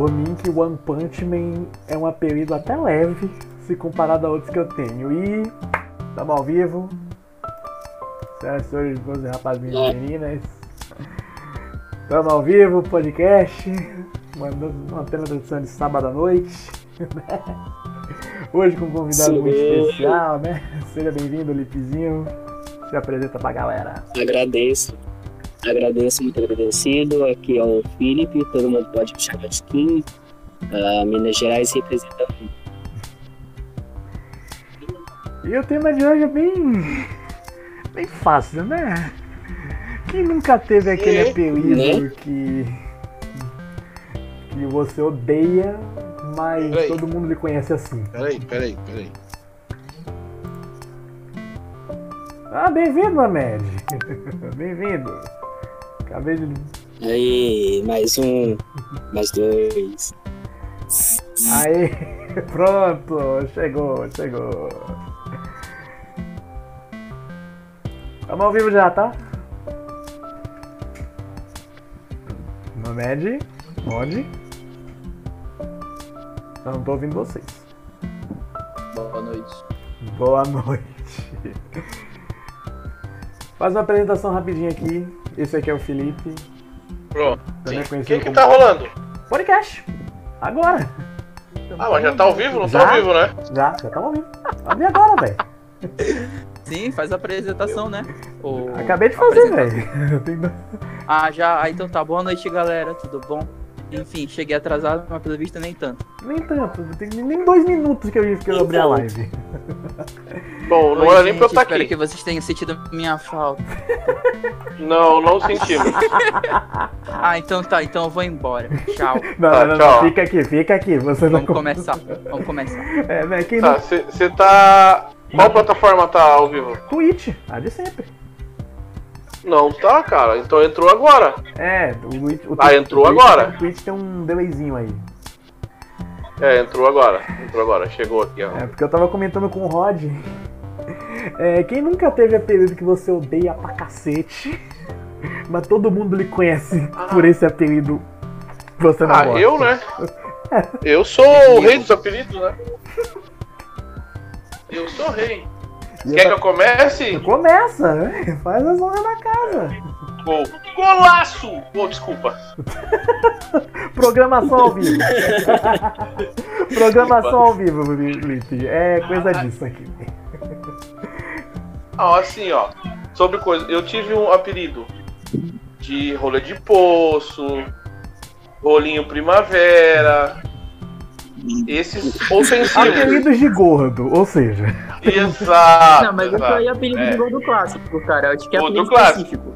por mim que One Punch Man é um apelido até leve se comparado a outros que eu tenho. E estamos ao vivo. Senhoras e senhores, meus rapazinhos e meninas. Estamos ao vivo, podcast. Uma pena edição de sábado à noite. Hoje com um convidado Sim. muito especial, né? Seja bem-vindo, Lipezinho. Se apresenta pra galera. Agradeço. Agradeço, muito agradecido. Aqui é o Felipe, todo mundo pode me chamar de Kim. Ah, Minas Gerais representando. E o tema de hoje é bem. bem fácil, né? Quem nunca teve aquele É, apelido né? que. que você odeia, mas Peraí. todo mundo lhe conhece assim? Peraí, peraí, peraí. Ah, bem-vindo, Ahmed! bem-vindo! Acabei de. Aí, mais um, mais dois. Aí, pronto! Chegou, chegou! Tamo ao vivo já, tá? Ahmed, onde? Eu não tô ouvindo vocês. Boa noite. Boa noite. Faz uma apresentação rapidinha aqui. Esse aqui é o Felipe. Pronto. O que que tá rolando? Podcast. Agora. Ah, mas já tá ao vivo? Não tá Já? ao vivo, né? Já, já tava ouvindo. Abri agora, velho. Sim, faz a apresentação, né? O- Acabei de fazer, velho. Ah, já. Ah, então tá. Boa noite, galera. Tudo bom? Enfim, cheguei atrasado, mas pelo visto nem tanto. Nem tanto. Tem nem dois minutos que eu, que eu abri a live. Bom, não Oi, era nem pra eu gente, estar espero aqui. que vocês tenham sentido minha falta. Não, não sentimos. Ah, então tá. Então eu vou embora. Tchau. Não, Tá, não, não, tchau. Fica aqui, fica aqui. Você não. Vamos começar. Vamos começar. É, né? Quem Tá, não. você tá. Qual plataforma tá ao vivo? Twitch, a de sempre. Não tá, cara. Então entrou agora. É, o, Twitch- o, Ah, entrou o Twitch- agora. O Twitch tem um delayzinho aí. É, entrou agora. Entrou agora. Chegou aqui, ó. É, porque eu tava comentando com o Rod. É, quem nunca teve apelido que você odeia pra cacete, mas todo mundo lhe conhece por esse apelido que você não Ah, gosta? eu, né? Eu sou o rei dos apelidos, né? Eu sou o rei. Quer que eu- comece? Começa, né? Faz a zona da casa. Gol. Golaço! Pô, desculpa. Programação ao vivo. Programação ao vivo, Lipe. É coisa disso aqui. Ah, assim, ó. Sobre coisa. Eu tive um apelido de rolê de poço, rolinho primavera. Esses ofensivos. Apelidos de gordo, ou seja, Exato. Não, mas isso exato, aí é apelido é. de gol do clássico, cara. Eu acho que é apelido clássico. específico.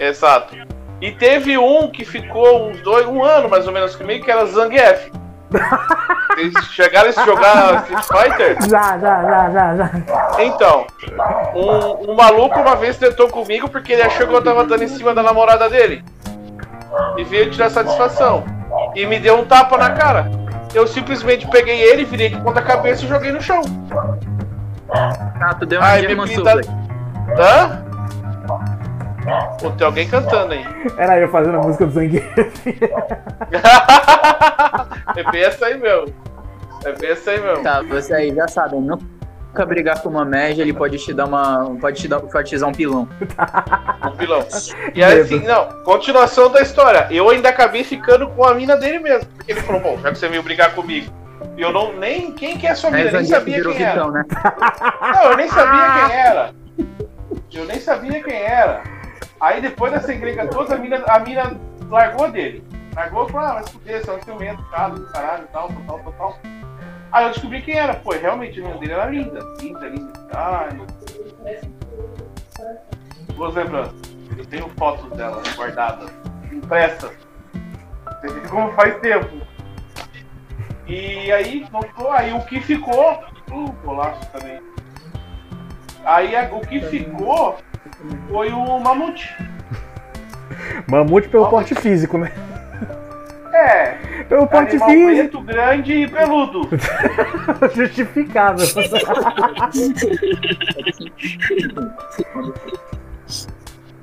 Exato. E teve um que ficou uns dois, um ano mais ou menos comigo, que era Zangief. Vocês chegaram a jogar Street Fighter? já, já, já, já, já. Então, um, um maluco uma vez tentou comigo porque ele achou que eu tava dando em cima da namorada dele. E veio tirar satisfação. E me deu um tapa na cara. Eu simplesmente peguei ele, virei de ponta cabeça e joguei no chão. Ah, tu deu uma Ai, de Hã? Pô, tem alguém cantando aí. Era eu fazendo a música do Zangief. é bem essa aí mesmo. É bem essa aí mesmo. Tá, você aí já sabe, nunca brigar com uma média, ele pode te dar uma. Pode te dar, pode te dar um pilão. Um vilão. E aí, assim, não, continuação da história. Eu ainda acabei ficando com a mina dele mesmo. Porque ele falou, bom, já que você veio brigar comigo. E eu não, nem, quem que é a sua mina? Eu nem sabia quem era. Né? Não, eu nem sabia quem era. Eu nem sabia quem era. Aí depois dessa encrenca toda, a mina, a mina largou dele. Largou e falou, ah, se fuder, você é um ciumento, cara, caralho, tal, tal, tal, tal. Aí eu descobri quem era. Pô, realmente o nome dele era Linda. Linda, Linda. Ai. Boas lembranças. Eu tenho fotos dela guardadas, impressas. Como faz tempo. E aí, voltou, aí o que ficou. Uh, golaço também. Aí a- o que ficou foi o Mamute. Mamute pelo porte físico, né? É, Pelo porte animal físico. preto, grande e peludo. Justificável.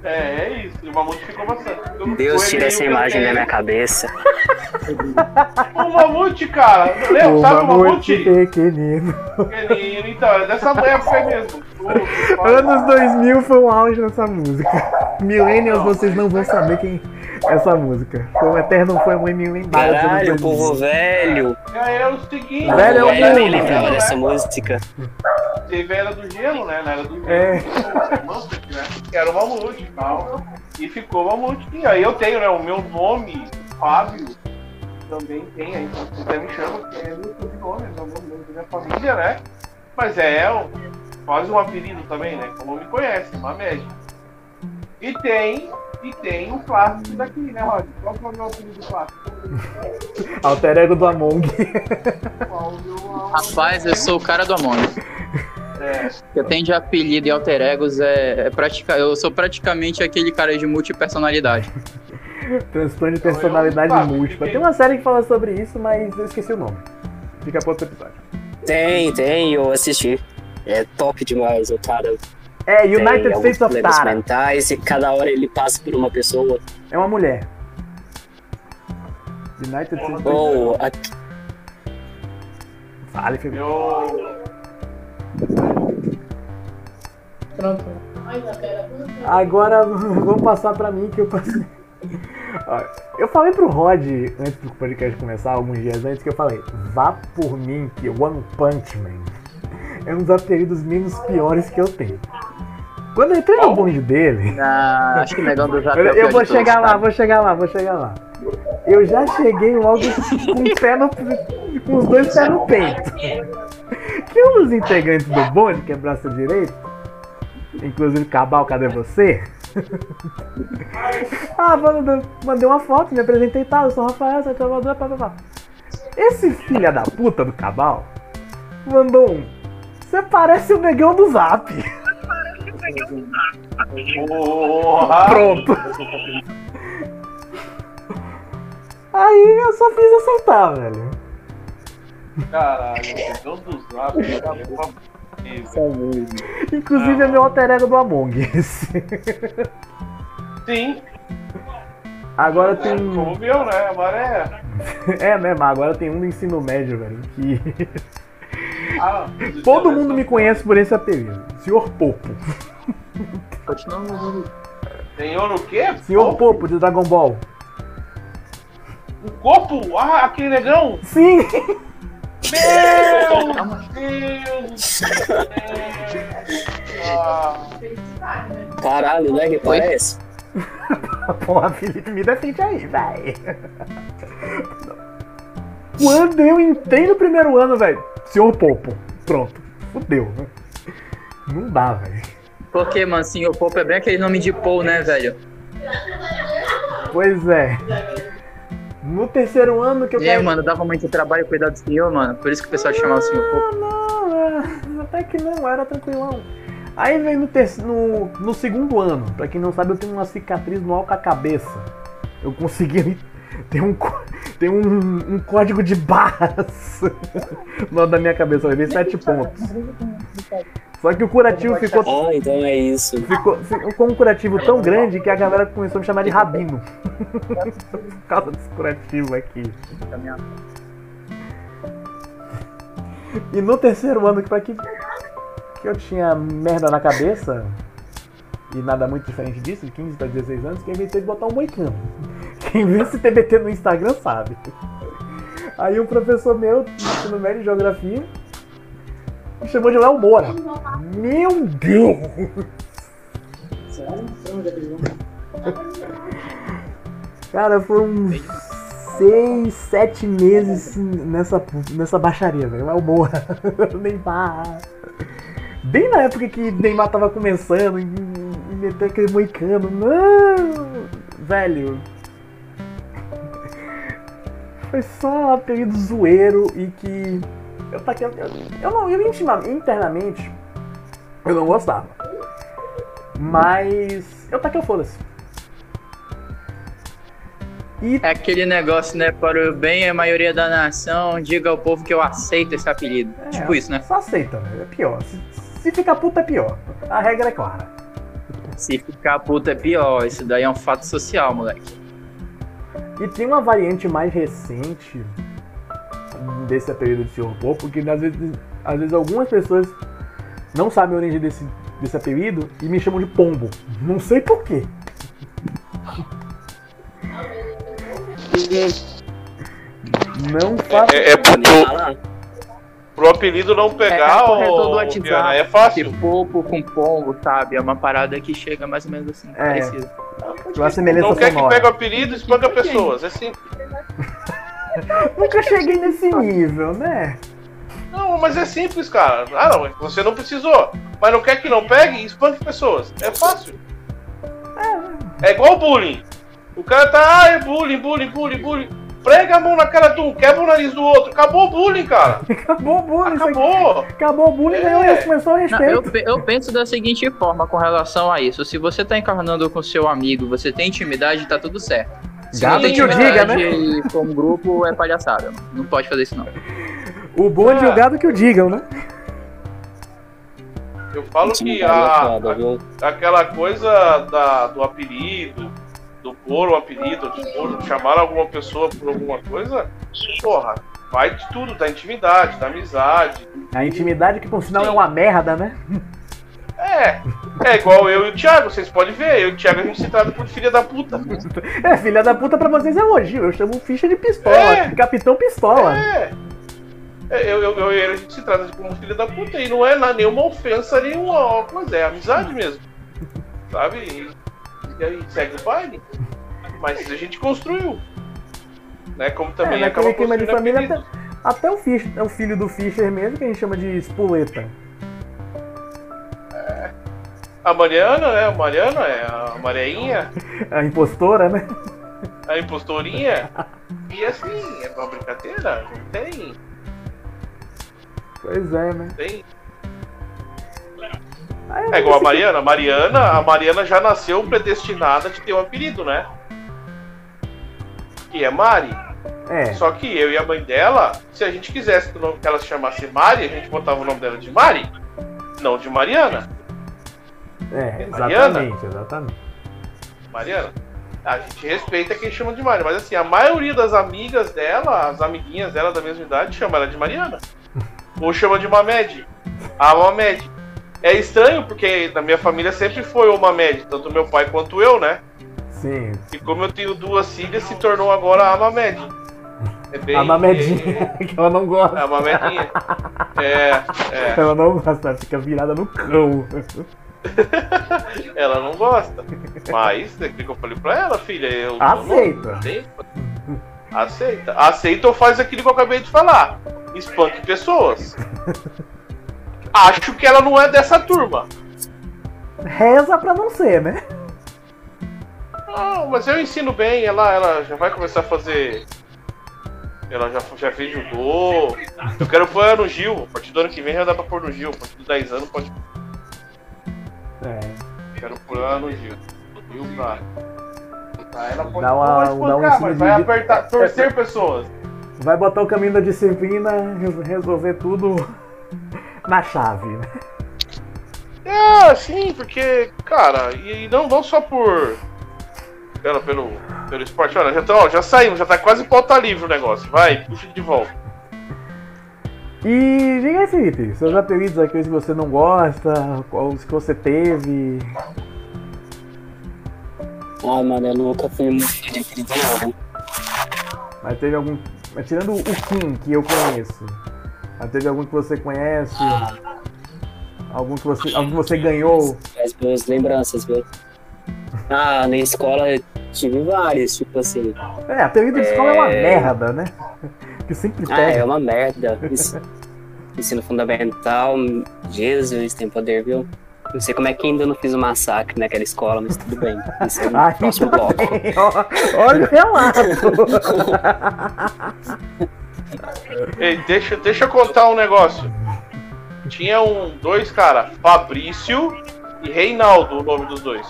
É, é isso. O Mamute ficou bastante. Deus tira essa imagem da minha cabeça. O mamute, cara. Lembra? o Sabe o mamute mamute? pequenino. Pequenino, então, é dessa época mesmo. Anos 2000 foi o auge dessa música. Millennials, vocês não vão saber quem é essa música. Foi um eterno, foi um meme lendário. Caralho, anos 2000. povo velho. É, é o seguinte. Velho é o Velho, mundo, lembrava dessa música. Teve a era do gelo, né? Na era do gelo. É. era o mamute e tal. E ficou o mamute. E aí eu tenho, né? O meu nome, Fábio, também tem. Aí você até me chama, que é meu sobrenome, é o nome da minha família, né? Mas é um, quase um apelido também, né? Como me conhece, uma média. E tem, e tem o clássico daqui, né, Rod? Qual que é o meu apelido clássico? Alter ego do Among. Rapaz, eu sou o cara do Among. É. Eu tenho de apelido e alter egos, é, é pratica, eu sou praticamente aquele cara de multipersonalidade. Transtorno de personalidade Eu- múltipla. Tem uma série que fala sobre isso, mas eu esqueci o nome. Fica para outro episódio. Tem, tem, eu assisti. É top demais, o cara É, tem United alguns States of problemas Tara. mentais e cada hora ele passa por uma pessoa. É uma mulher. United States of Ou a- Fale, Felipe. Eu. Agora vamos passar pra mim que eu passei. Eu falei pro Rod antes do podcast começar, alguns dias antes, que eu falei, vá por mim que One Punch Man é um dos apelidos menos piores que eu tenho. Quando eu entrei no bonde dele, Ah, acho que o negão do Zap é eu, vou todos, chegar lá, vou chegar lá, vou chegar lá. Eu já cheguei logo com, o pé no, com os dois pés no peito. Que um dos integrantes do bonde, que é braço direito, inclusive Cabal, cadê você? ah, mandei uma foto, me apresentei e tal, eu sou o Rafael, sou Salvador, pá, pá, pá. Esse filho da puta do Cabal mandou um. Você parece o negão do zap. Porra! Pronto. Aí eu só fiz aceitar, velho. Caralho, pegão do zap, acabou a Inclusive é meu alter ego do Among Us. Sim, Agora como tem. o meu, né? Agora é. É, né, mas agora tem um do ensino médio, velho. Que Ah, todo mundo me conhece por esse apelido. Senhor Popo. Senhor o quê? Senhor Popo de Dragon Ball. O corpo? Ah, aquele negão? Sim! Meu Deus do céu! Ah, Caralho, né? Que parece? Porra, Felipe, me defende aí, vai. Quando eu entrei no primeiro ano, velho, Senhor Popo. Pronto. Fudeu. Não dá, velho. Porque, mano, senhor Popo é bem aquele nome de Paul, né, velho? Pois é. No terceiro ano que eu E aí, caí- mano, dava muito trabalho cuidar do senhor, mano. Por isso que o pessoal chamava o senhor Popo. Não, não, é, até que não, era tranquilão. Aí vem no, terce- no, no segundo ano, pra quem não sabe, eu tenho uma cicatriz no alca-cabeça. Eu consegui ter um, tem um, um código de barras no lado da minha cabeça, eu levei sete pontos. Só que o curativo ficou, Ah, então é isso. ficou, ficou um curativo tão grande que a galera começou a me chamar de Rabino. Por causa desse curativo aqui. E no terceiro ano, que pra que, que eu tinha merda na cabeça, e nada muito diferente disso, de 15 para 16 anos, que eu inventei de botar um moicano. Quem vê esse TBT no Instagram sabe. Aí um professor meu, no ensino médio de geografia, me chamou de Léo Moura. Meu Deus! Cara, foram seis, sete meses nessa, nessa baixaria, velho. Léo Moura, Neymar. Bem na época que Neymar tava começando e, e meter aquele moicano. Não! Velho. Foi só um apelido zoeiro e que. Eu, taquei- eu, eu não, eu internamente, eu não gostava. Mas eu taquei o foda-se. E É aquele negócio, né? Para o bem a maioria da nação, diga ao povo que eu aceito esse apelido. É, tipo isso, né? Só aceita, velho. É pior. Se, se ficar puta é pior. A regra é clara. Se ficar puta é pior. Isso daí é um fato social, moleque. E tem uma variante mais recente desse apelido de Sr. Pô, porque às vezes, às vezes algumas pessoas não sabem a origem desse, desse apelido e me chamam de pombo. Não sei porquê. Não faço. É, é Pode pro, apelido não É, pegar, é ô, WhatsApp. É fácil. Tipo, popo com pombo, sabe? É uma parada que chega mais ou menos assim, É. parecida. Não quer que pegue o apelido e espanca pessoas. É simples. Nunca cheguei nesse nível, né? Não, mas é simples, cara. Ah, não, você não precisou. Mas não quer que não pegue e espanque pessoas. É fácil. É igual bullying. O cara tá, ah, é bullying, bullying, bullying, bullying. Prega a mão na cara de um, quebra o nariz do outro. Acabou o bullying, cara. Acabou o bullying. Acabou. Acabou o bullying, É. começou o Não, respeito. eu, pe- eu penso da seguinte forma com relação a isso. Se você tá encarnando com seu amigo, você tem intimidade, tá tudo certo. Tem que o diga, né? um grupo, é palhaçada. Não pode fazer isso, não. O bonde e o É. gado que o digam, né? Eu falo que é a, a- aquela coisa da, do apelido, do pôr o apelido, de pôr, chamar alguma pessoa por alguma coisa, porra, vai de tudo, da intimidade, da amizade. A intimidade que por sinal é uma merda, né? É, é igual eu e o Thiago, vocês podem ver, eu e o Thiago a gente se trata por filha da puta. É, filha da puta pra vocês é elogio. Eu chamo ficha de pistola. É. Capitão Pistola. É. É, Eu, eu, eu e ele a gente se trata como filha da puta e não é na- nenhuma ofensa, nenhuma coisa, é amizade mesmo. Sabe? E, e aí segue o baile. Mas a gente construiu. Né? Como também é, acaba clima de família, até, até o, Fischer, é o filho do Fischer mesmo, que a gente chama de espoleta. A Mariana, né? A Mariana é a Mariainha, A impostora, né? a impostorinha. E assim, é uma brincadeira, não tem. Pois é, né? tem. Aí, É igual a Mariana. A Mariana, a Mariana já nasceu predestinada de ter um apelido, né? Que é Mari. É, Só que eu e a mãe dela, se a gente quisesse que ela se chamasse Mari, a gente botava o nome dela de Mari, não de Mariana. É, Mariana? exatamente, exatamente. Mariana. A gente respeita quem chama de Mari, mas assim, a maioria das amigas dela, as amiguinhas dela da mesma idade, chama ela de Mariana. Ou chama de Mamed. A Mamed. É estranho porque na minha família sempre foi o Mamed, tanto meu pai quanto eu, né? Sim. E como eu tenho duas filhas, se tornou agora a Mamed. É bem, A mamedinha, que ela não É, gosta. a Mamedinha. É, é. Ela não gosta, ela fica virada no cão. Ela não gosta. Mas, é que eu falei pra ela, filha? Eu, Aceita. não- Aceita. Aceita ou faz aquilo que eu acabei de falar. Espanque pessoas. Acho que ela não é dessa turma. Reza pra não ser, né? Não, mas eu ensino bem. Ela, ela já vai começar a fazer. Ela já, já fez judô. Eu quero pôr ela no Gil. A partir do ano que vem já dá pra pôr no Gil. A partir dos 10 anos pode. Quero pôr ela no Gil. Gil pra. ela pode Dá uma- não vai um mas vai de- apertar, torcer pessoas. Vai botar o caminho da disciplina, res- resolver tudo na chave, né? É, sim, porque, cara, e, e não, não só por. Pelo, pelo, pelo esporte. Olha, já, tá, ó, já saímos, já tá quase pauta livre o negócio. Vai, puxa de volta. E diga aí, Felipe, seus apelidos, aqueles que você não gosta, quais que você teve. Ah, mano, eu nunca fui muito de apelido, não. Mas teve algum. Mas tirando o Kim, que eu conheço. Mas teve algum que você conhece? Algum que você, algum que você ganhou? As boas lembranças, viu? Ah, na escola eu tive vários, tipo assim. É, apelido de escola é uma É. merda, né? Que sempre Ah, é pega. uma merda. Isso- Ensino fundamental, Jesus tem poder, viu? Não sei como é que ainda não fiz um massacre naquela escola, mas tudo bem. Isso é no Ai, próximo bloco. bem, ó, olha o relato. Ei, deixa, deixa eu contar um negócio. Tinha um, dois cara, Fabrício e Reinaldo, o nome dos dois.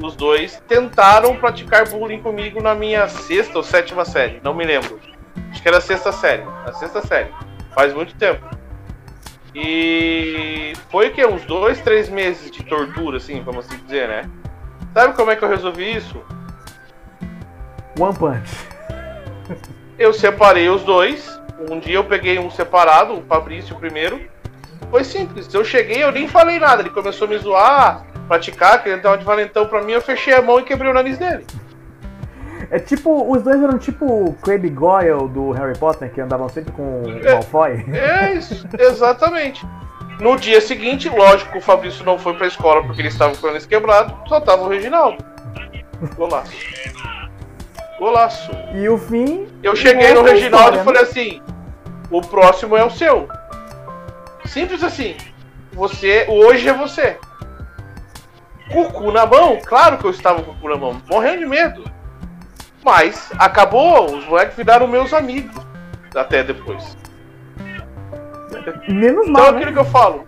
Os dois tentaram praticar bullying comigo na minha sexta ou sétima série, não me lembro. Acho que era a sexta série, a sexta série. Faz muito tempo. E foi o que? Uns dois, três meses de tortura, assim, vamos assim dizer, né? Sabe como é que eu resolvi isso? One Punch. Eu separei os dois. Um dia eu peguei um separado, o Fabrício primeiro. Foi simples. Eu cheguei, eu nem falei nada. Ele começou a me zoar, praticar, querendo dar uma de valentão pra mim. Eu fechei a mão e quebrei o nariz dele. É tipo, os dois eram tipo o Crabbe Goyle do Harry Potter, que andavam sempre com o É. Malfoy. É isso, exatamente. No dia seguinte, lógico, o Fabrício não foi pra escola porque ele estava com o nariz quebrado, só tava o Reginaldo. Golaço. Golaço. E o fim. Eu cheguei no é Reginaldo e história, falei assim: o próximo é o seu. Simples assim. Você, hoje é você. Com o cu na mão, claro que eu estava com o cu na mão, morrendo de medo. Mas acabou, os moleques viraram meus amigos até depois. Menos Então mal, é né? aquilo que eu falo.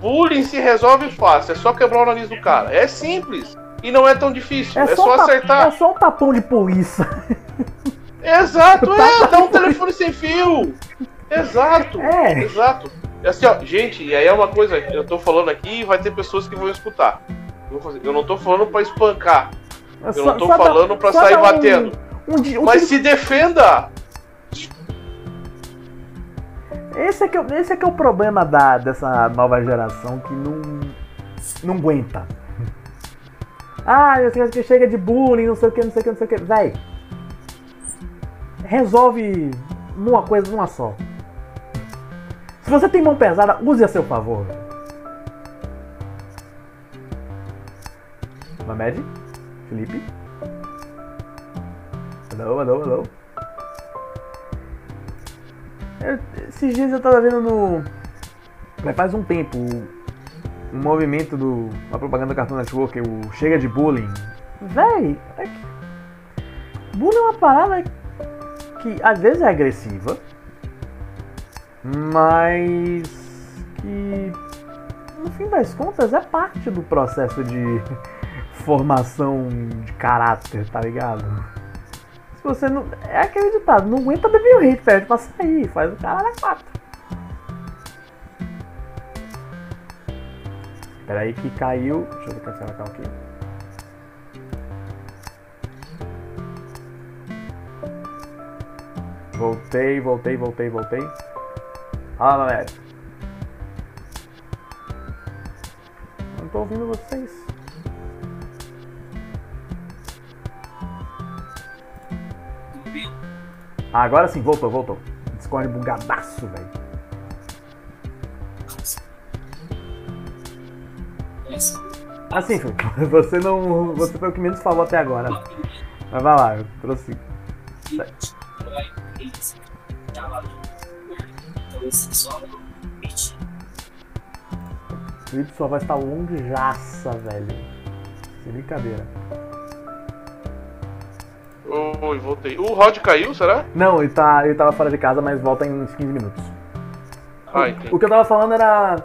Bullying se resolve fácil, é só quebrar o nariz do cara. É simples. E não é tão difícil. É, só, um tap- acertar. É só um tapão de polícia. Exato, é, dá um telefone sem fio. Exato. É. Exato. É assim, ó, gente, e aí é uma coisa, eu tô falando aqui e vai ter pessoas que vão escutar. Eu não tô falando pra espancar, É eu só- não tô só dá- falando pra sair um- batendo. Um, um Mas se defenda! esse, é que, é o- esse é que é o problema da, dessa nova geração que não, não aguenta. Ah, eu que chega de bullying, não sei o que, não sei o que, não sei o que. Véi, resolve numa coisa, numa só. Se você tem mão pesada, use a seu favor. Mamed? Felipe? Alô, alô, alô. Eu- esses dias eu tava vendo no. Mas faz um tempo. Um movimento do. Uma propaganda do Cartoon Network, o Chega de Bullying. Véi, é que- bullying é uma parada que às vezes é agressiva, mas que no fim das contas é parte do processo de formação de caráter, tá ligado? Se você não. É aquele ditado, não aguenta beber o hate, perde pra sair, faz o cara na quatro. Aí que caiu. Deixa eu cancelar aqui. Voltei, voltei, voltei, voltei. Fala, galera. Não tô ouvindo vocês. Ah, agora sim, voltou, voltou. Discord bugadaço, velho. Assim, Felipe, você não. Você foi o que menos falou até agora. Mas vai lá, eu prossigo. Felipe, sua voz tá longaça, velho. Sem brincadeira. Oi, voltei. O Rod caiu, será? Não, ele, tá, ele tava fora de casa, mas volta em uns 15 minutos. Ah, entendi. O que eu tava falando era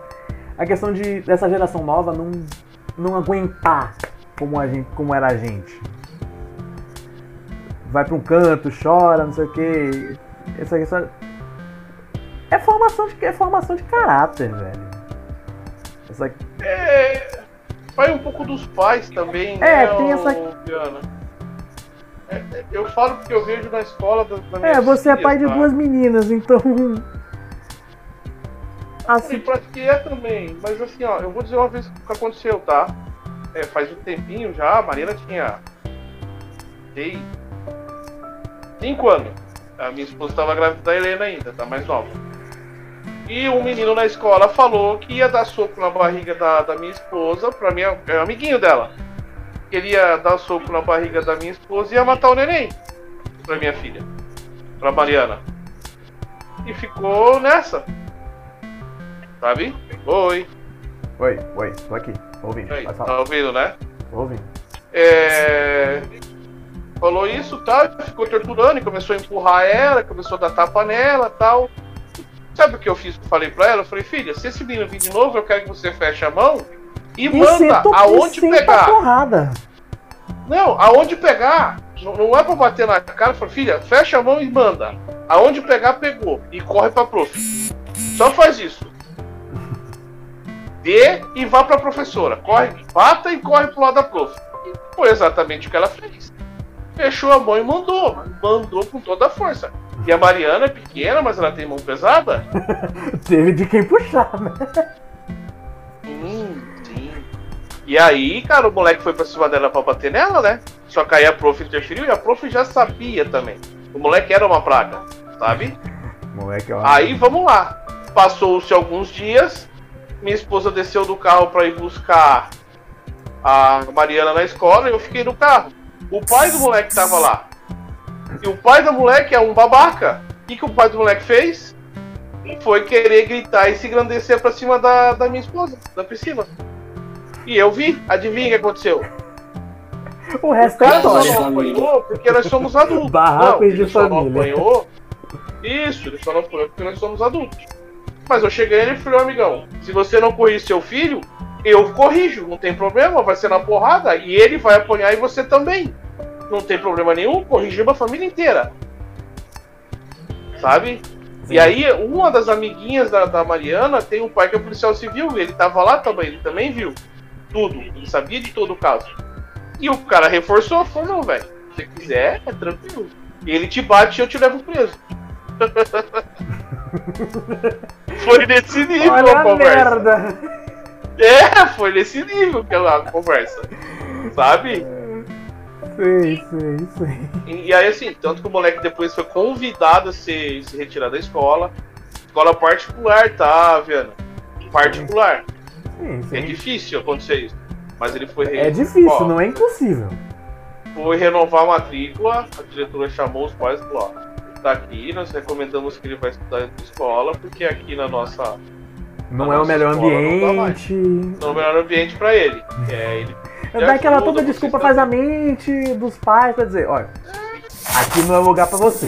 a questão de dessa geração nova não, não aguentar como, a gente, como era a gente. Vai pra um canto, chora, não sei o que. Essa questão. É formação de, é formação de caráter, velho. Essa, É. Vai um pouco dos pais também, É, né, tem essa-? É, é, eu falo porque eu vejo na escola da, da é, você é pai de tá? duas meninas, então. Sim, Assim, que é também, mas assim, ó, eu vou dizer uma vez o que aconteceu, tá? É, faz um tempinho já, a Marina tinha. Sei. Cinco anos. A minha esposa estava grávida da Helena ainda, tá mais nova. E um menino na escola falou que ia dar soco na barriga da, da minha esposa, pra minha. É um amiguinho dela. Queria dar soco na barriga da minha esposa e ia matar o neném. Pra minha filha. Pra Mariana. E ficou nessa. Sabe? Oi. oi, oi, tô aqui. Ouvindo. Tá ouvindo, né? Ouvindo. É... Falou isso tal, ficou torturando e começou a empurrar ela, começou a dar tapa nela tal. Sabe o que eu fiz? Falei pra ela? Eu falei, filha, se esse menino vir de novo, eu quero que você feche a mão e, E manda aonde pegar. porrada. Não, aonde pegar. Não, é pra bater na cara. Falei, filha, fecha a mão e manda. Aonde pegar, pegou. E corre pra prof. Só faz isso. Dê e vá pra professora. Corre, bata e corre pro lado da prof. E foi exatamente o que ela fez. fechou a mão e mandou. Mandou com toda a força. E a Mariana é pequena, mas ela tem mão pesada. Teve de quem puxar, né? Sim. E aí, cara, o moleque foi pra cima dela pra bater nela, né? Só que aí a prof interferiu e a prof já sabia também. O moleque era uma praga, sabe? Moleque, ó. Aí vamos lá. Passou-se alguns dias. Minha esposa desceu do carro para ir buscar a Mariana na escola e eu fiquei no carro. O pai do moleque tava lá. E o pai do moleque é um babaca. O que, que o pai do moleque fez? Foi querer gritar e se engrandecer pra cima da, da minha esposa, da Priscila. E eu vi. Adivinha o que aconteceu? O resto O é cara só história. não apanhou porque nós somos adultos. Barracos não, de ele só não família. apanhou. Isso, ele só não apanhou porque nós somos adultos. Mas eu cheguei nele e falei, "Ô, amigão, se você não corrige seu filho, eu corrijo, não tem problema, vai ser na porrada, e ele vai apanhar e você também. Não tem problema nenhum, corrigimos a família inteira. Sabe? Sim. E aí, uma das amiguinhas da, da Mariana tem um pai que é policial civil, ele tava lá também, ele também viu tudo, ele sabia de todo o caso. E o cara reforçou, falou, não, velho, se você quiser, é tranquilo. Ele te bate e eu te levo preso. Foi nesse nível Olha a conversa. merda. É, foi nesse nível aquela conversa. Sabe? Sei, sei, sei. E, e aí, assim, tanto que o moleque depois foi convidado a se, se retirar da escola. Escola particular, tá, vendo? Particular. Sim, É sim. difícil acontecer isso. Mas ele foi. É difícil, ó, não é impossível. Foi renovar a matrícula, a diretora chamou os pais e falou: ó, tá aqui, nós recomendamos que ele vai estudar em escola, porque aqui na nossa. Não Na é o melhor escola não dá ambiente. Não é o melhor ambiente pra ele. É, ele É dar aquela ajuda, toda desculpa faz a mente dos pais pra dizer, olha, aqui não é lugar pra você.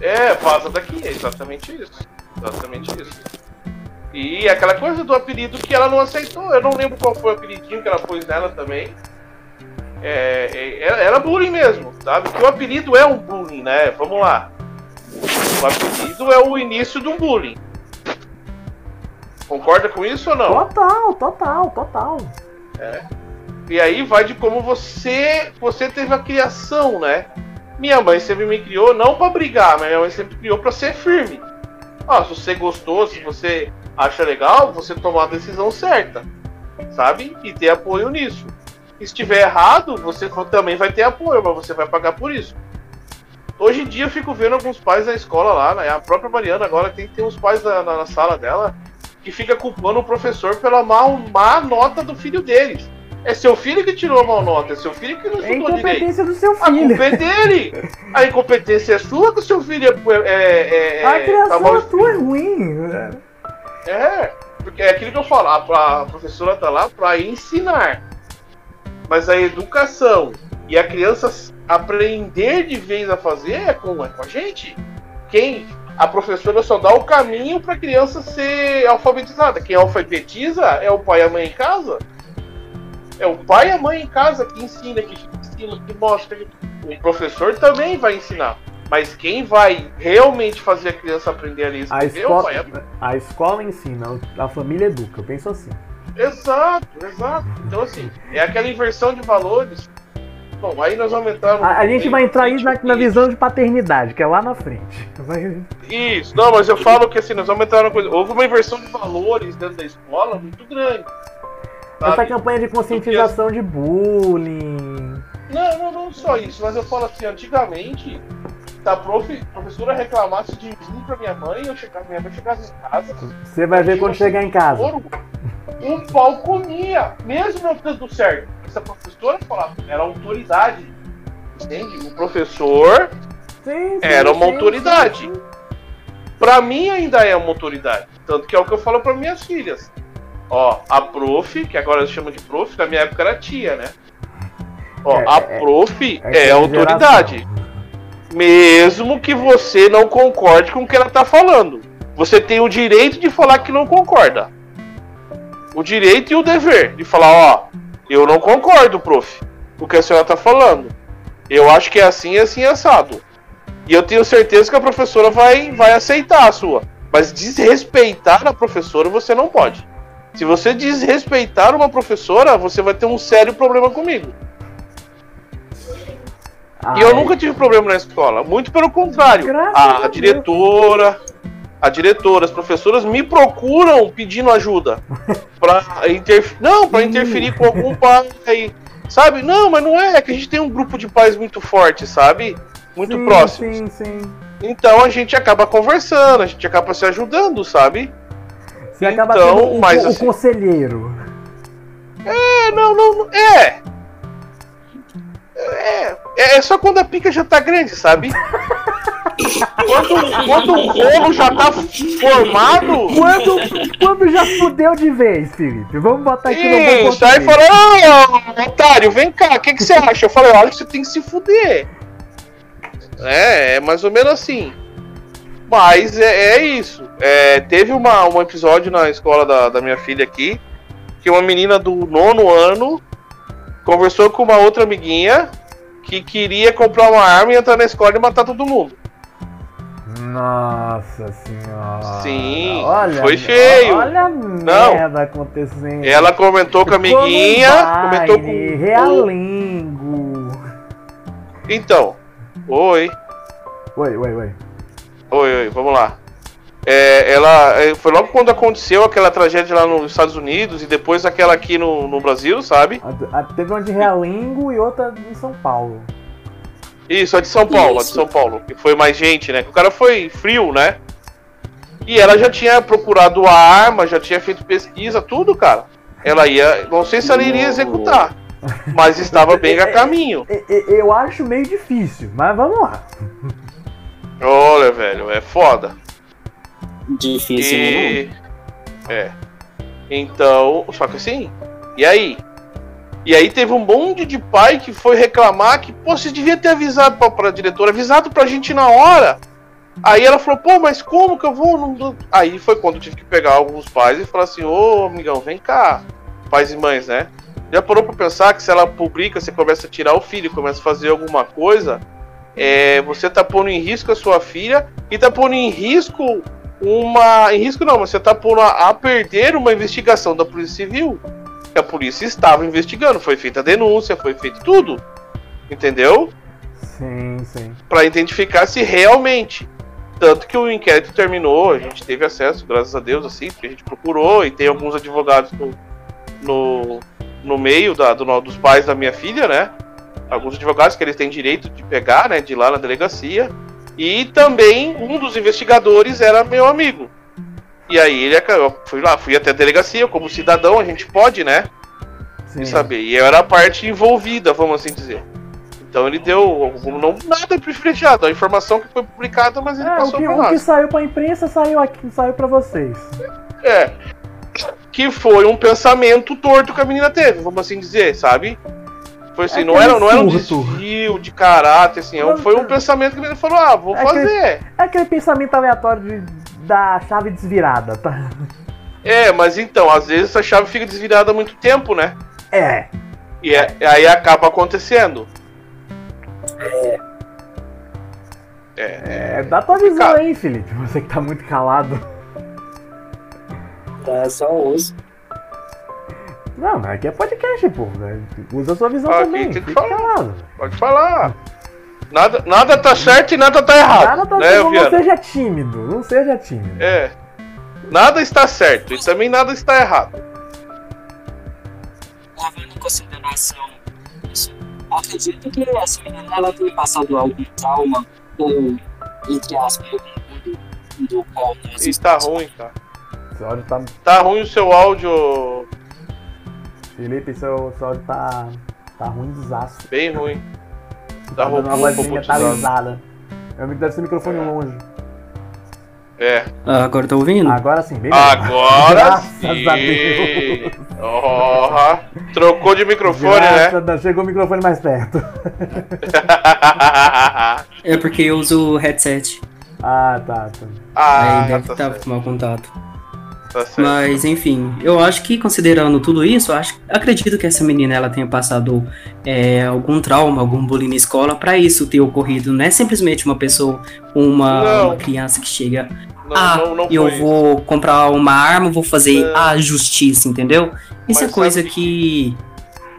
É, vaza daqui, é exatamente isso. Exatamente isso. E aquela coisa do apelido que ela não aceitou. Eu não lembro qual foi o apelidinho que ela pôs nela também. É, é, era- bullying mesmo, sabe? Que o apelido é um bullying, né? Vamos lá. O apelido é o início de um bullying. Concorda com isso ou não? Total, total, total. E aí vai de como você você teve a criação, né? Minha mãe sempre me criou não pra brigar, mas minha mãe sempre criou pra ser firme. Ó, se você gostou, se você acha legal, você tomar a decisão certa, sabe? E ter apoio nisso. E se estiver errado, você também vai ter apoio, mas você vai pagar por isso. Hoje em dia eu fico vendo alguns pais na escola lá, né? A própria Mariana agora tem, tem uns pais na, na- na sala dela que fica culpando o professor pela má, má nota do filho deles. É seu filho que tirou a má nota, é seu filho que não É estudou direito. incompetência do seu A filho. culpa é dele. A incompetência é sua que o seu filho é. é, é, A tá criação mal tua é ruim. É, porque é aquilo que eu falo, a, professora tá lá para ensinar. Mas a educação e a criança aprender de vez a fazer é com, é com a gente. Quem? A professora só dá o caminho para a criança ser alfabetizada. Quem alfabetiza é o pai e a mãe em casa. É o pai e a mãe em casa que ensina, que ensina, que mostra. O professor também vai ensinar. Mas quem vai realmente fazer a criança aprender a ler A escrever é a escola, a escola ensina, a família educa. Eu penso assim. Exato, exato. Então, assim, é aquela inversão de valores. Bom, aí nós aumentamos. A, a gente vai entrar aí na, na visão de paternidade, que é lá na frente. Vai- Isso, não, mas eu falo que assim, nós vamos entrar na coisa. Houve uma inversão de valores dentro da escola muito grande. Essa sabe? campanha de conscientização de bullying. Não, não, não só isso, mas eu falo assim, antigamente, se a prof, professora reclamasse de mim pra minha mãe, eu chegava, minha mãe chegasse em casa, Você vai ver quando chegar em casa. um pau comia, mesmo não dando certo. Essa professora falava, era autoridade. Entende? O professor Sim, sim, era uma sim, autoridade. Pra mim ainda é uma autoridade. Tanto que é o que eu falo para minhas filhas. Ó, a prof, que agora chama de prof, na minha época era tia, né? Ó, É, a é- prof é é, aquela autoridade. geração. Mesmo que você não concorde com o que ela tá falando. Você tem o direito de falar que não concorda. O direito e o dever de falar, ó, eu não concordo, prof, com o que a senhora tá falando. Eu acho que é assim, assim, assado. E eu tenho certeza que a professora vai, vai aceitar a sua. Mas desrespeitar a professora você não pode. Se você desrespeitar uma professora, você vai ter um sério problema comigo. E eu Ai, nunca tive problema na escola. Muito pelo contrário. Graças a A diretora, a diretora, as professoras me procuram pedindo ajuda. Pra interferir. Não, pra Ih. interferir com algum pai. Sabe? Não, mas não é. É que a gente tem um grupo de pais muito forte, sabe? Muito sim, próximo. Sim, sim. Então a gente acaba conversando, a gente acaba se ajudando, sabe? Você acaba Então, sendo o, mas o assim- conselheiro. É, não, não, não- é. É, é só quando a pica já tá grande, sabe? Quando, quando o rolo já tá formado, Quando, quando já fudeu de vez, Felipe? Vamos botar aqui no bom isso, aí fala, ô, otário, vem cá, o que, que você acha? Eu falei, olha você tem que se fuder. É, é mais ou menos assim. Mas é, é isso. É, teve uma, um episódio na escola da, da minha filha aqui, que uma menina do nono ano conversou com uma outra amiguinha que queria comprar uma arma e entrar na escola e matar todo mundo. Nossa senhora. Sim, olha, foi feio. Olha a merda acontecendo. Ela comentou com a amiguinha, comentou com. baile, Realengo. Então, oi. Oi, oi, oi. Oi, oi, vamos lá. É, ela é, foi logo quando aconteceu aquela tragédia lá nos Estados Unidos e depois aquela aqui no, no Brasil, sabe? A- a- Teve uma de Realengo e outra em São Paulo. Isso, a de São Paulo, a de Isso. São Paulo, que foi mais gente, né? O cara foi frio, né? E ela já tinha procurado a arma, já tinha feito pesquisa, tudo, cara. Ela ia, não sei se ela iria executar, mas estava bem a caminho. E- e- Eu acho meio difícil, mas vamos lá. Olha, velho, é foda. Difícil, né? E... É. Então, só que assim, e aí? E aí teve um monte de pai que foi reclamar que, pô, você devia ter avisado pra, pra diretora, avisado pra gente na hora. Aí ela falou, pô, mas como que eu vou? Não dou-" Aí foi quando eu tive que pegar alguns pais e falar assim, ô amigão, vem cá. Pais e mães, né? Já parou pra pensar que se ela publica, você começa a tirar o filho, começa a fazer alguma coisa, é, você tá pondo em risco a sua filha e tá pondo em risco uma. Em risco não, mas você tá pondo a, a perder uma investigação da Polícia Civil. Que a polícia estava investigando, foi feita a denúncia, foi feito tudo. Entendeu? Sim, sim. Pra identificar se realmente. Tanto que o inquérito terminou, a gente teve acesso, graças a Deus, assim, porque a gente procurou e tem alguns advogados no, no, no meio da, do, dos pais da minha filha, né? Alguns advogados que eles têm direito de pegar, né? De ir lá na delegacia. E também um dos investigadores era meu amigo. E aí ele acabou- eu fui lá, fui até a delegacia, como cidadão, a gente pode, né? sim. E saber. E eu era a parte envolvida, vamos assim dizer. Então ele deu não, nada privilegiado, a informação que foi publicada, mas ele É, o passou que, pra o que nós. saiu pra imprensa saiu aqui, saiu pra vocês. É. Que foi um pensamento torto que a menina teve, vamos assim dizer, sabe? Foi assim, É não, era, aquele não era um desvio de caráter, assim, Não, foi um pensamento que a menina falou, ah, vou É aquele- fazer. É aquele pensamento aleatório de, da chave desvirada, tá? É, mas então, às vezes essa chave fica desvirada há muito tempo, né? É. E é- aí acaba acontecendo. É, dá tua visão aí, Felipe. Você que tá muito calado. Tá só uso. Não, mas aqui é podcast, pô. né? Usa a sua visão Aqui também. tem que Fica falar. calado. Pode falar. Nada, nada tá certo e nada tá errado. Nada tá né, certo, não seja tímido. Não seja tímido. É. Nada está certo e também nada está errado. levando em consideração isso, acredito que essa menina ela tenha passado algum trauma ou, entre aspas, do, do qual nós E tá estamos ruim, cara. Áudio tá. Tá ruim o seu áudio. Felipe, seu, seu áudio tá. tá ruim desastre. Bem ruim. Tá dando uma vozinha metalizada. Meu amigo deve ser microfone longe. É. Ah, agora tá ouvindo? Agora sim, bem. Agora Graças sim. a Deus. Oh, trocou de microfone, Graças né? a Deus, Chegou o microfone mais perto. É porque eu uso o headset. Ah, tá. tá. ah, aí deve tá estar certo, com mau contato. Tá. Mas enfim, eu acho que considerando tudo isso, eu acho, acredito que essa menina ela tenha passado é, algum trauma, algum bullying na escola pra isso ter ocorrido. Não é simplesmente uma pessoa, uma, uma criança que chega, Não, ah, não, não eu isso. vou comprar uma arma, vou fazer Não. a justiça, entendeu? Isso Mas é coisa que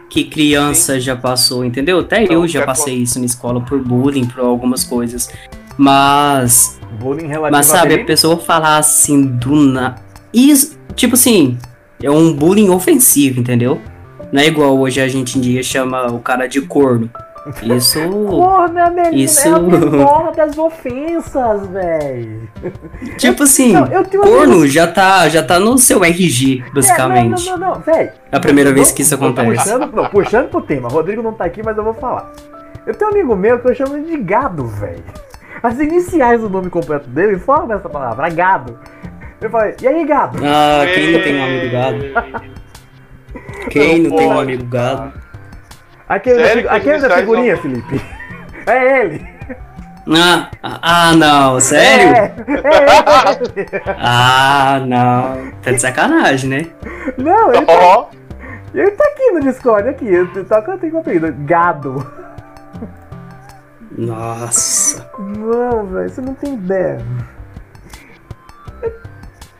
que criança já passou, entendeu? Até Então, eu já passei isso na escola por bullying, por algumas coisas. Mas, Bullying relativo mas a sabe, a apelido? pessoa falar assim do na... Isso, tipo assim, é um bullying ofensivo, entendeu? Não é igual hoje a gente em dia chama o cara de corno. Isso. Corno é melhor, Isso- é a menor das ofensas, véi. tipo assim, Não, corno já tá, já tá no seu RG, basicamente. É, não, não, não, não, véi. É a primeira vez que isso acontece. Puxando, não, puxando pro tema. Rodrigo não tá aqui, mas eu vou falar. Eu tenho um amigo meu que eu chamo de gado, velho. As iniciais do nome completo dele formam essa palavra, gado. Eu falei, e aí, gado? Ah, quem não tem um amigo gado? Quem não tem um amigo gado? Aquele, Sério da, que aquele figurinha, Felipe. É ele. Ah, ah, não, sério? É, é ele. Ah, não. Tá de sacanagem, né? Não, ele tá, ele tá aqui no Discord, aqui. Eu tá cantando com o apelido. Gado. Nossa. Não, velho, você não tem ideia.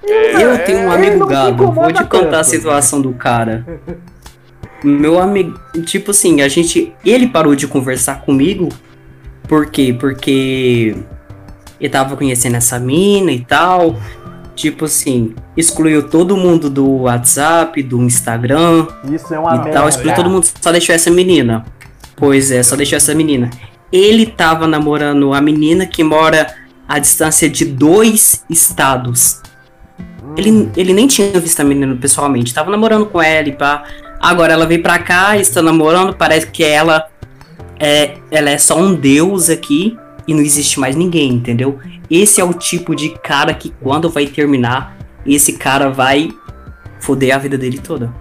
Eu tenho um Ele amigo gado. Vou te contar a tanto. situação do cara. Meu amigo, tipo assim, a gente. Ele parou de conversar comigo. Por quê? Porque ele tava conhecendo essa mina e tal. Tipo assim, excluiu todo mundo do WhatsApp, do Instagram Isso é uma e merda. tal. Excluiu todo mundo, só deixou essa menina. Pois é, só deixou essa menina. Ele tava namorando a menina que mora à distância de dois estados. Ele, ele nem tinha visto a menina pessoalmente, tava namorando com ela e pá. Agora ela veio pra cá, está namorando, parece que ela é, ela é só um deus aqui e não existe mais ninguém, entendeu? Esse é o tipo de cara que quando vai terminar, esse cara vai foder a vida dele toda.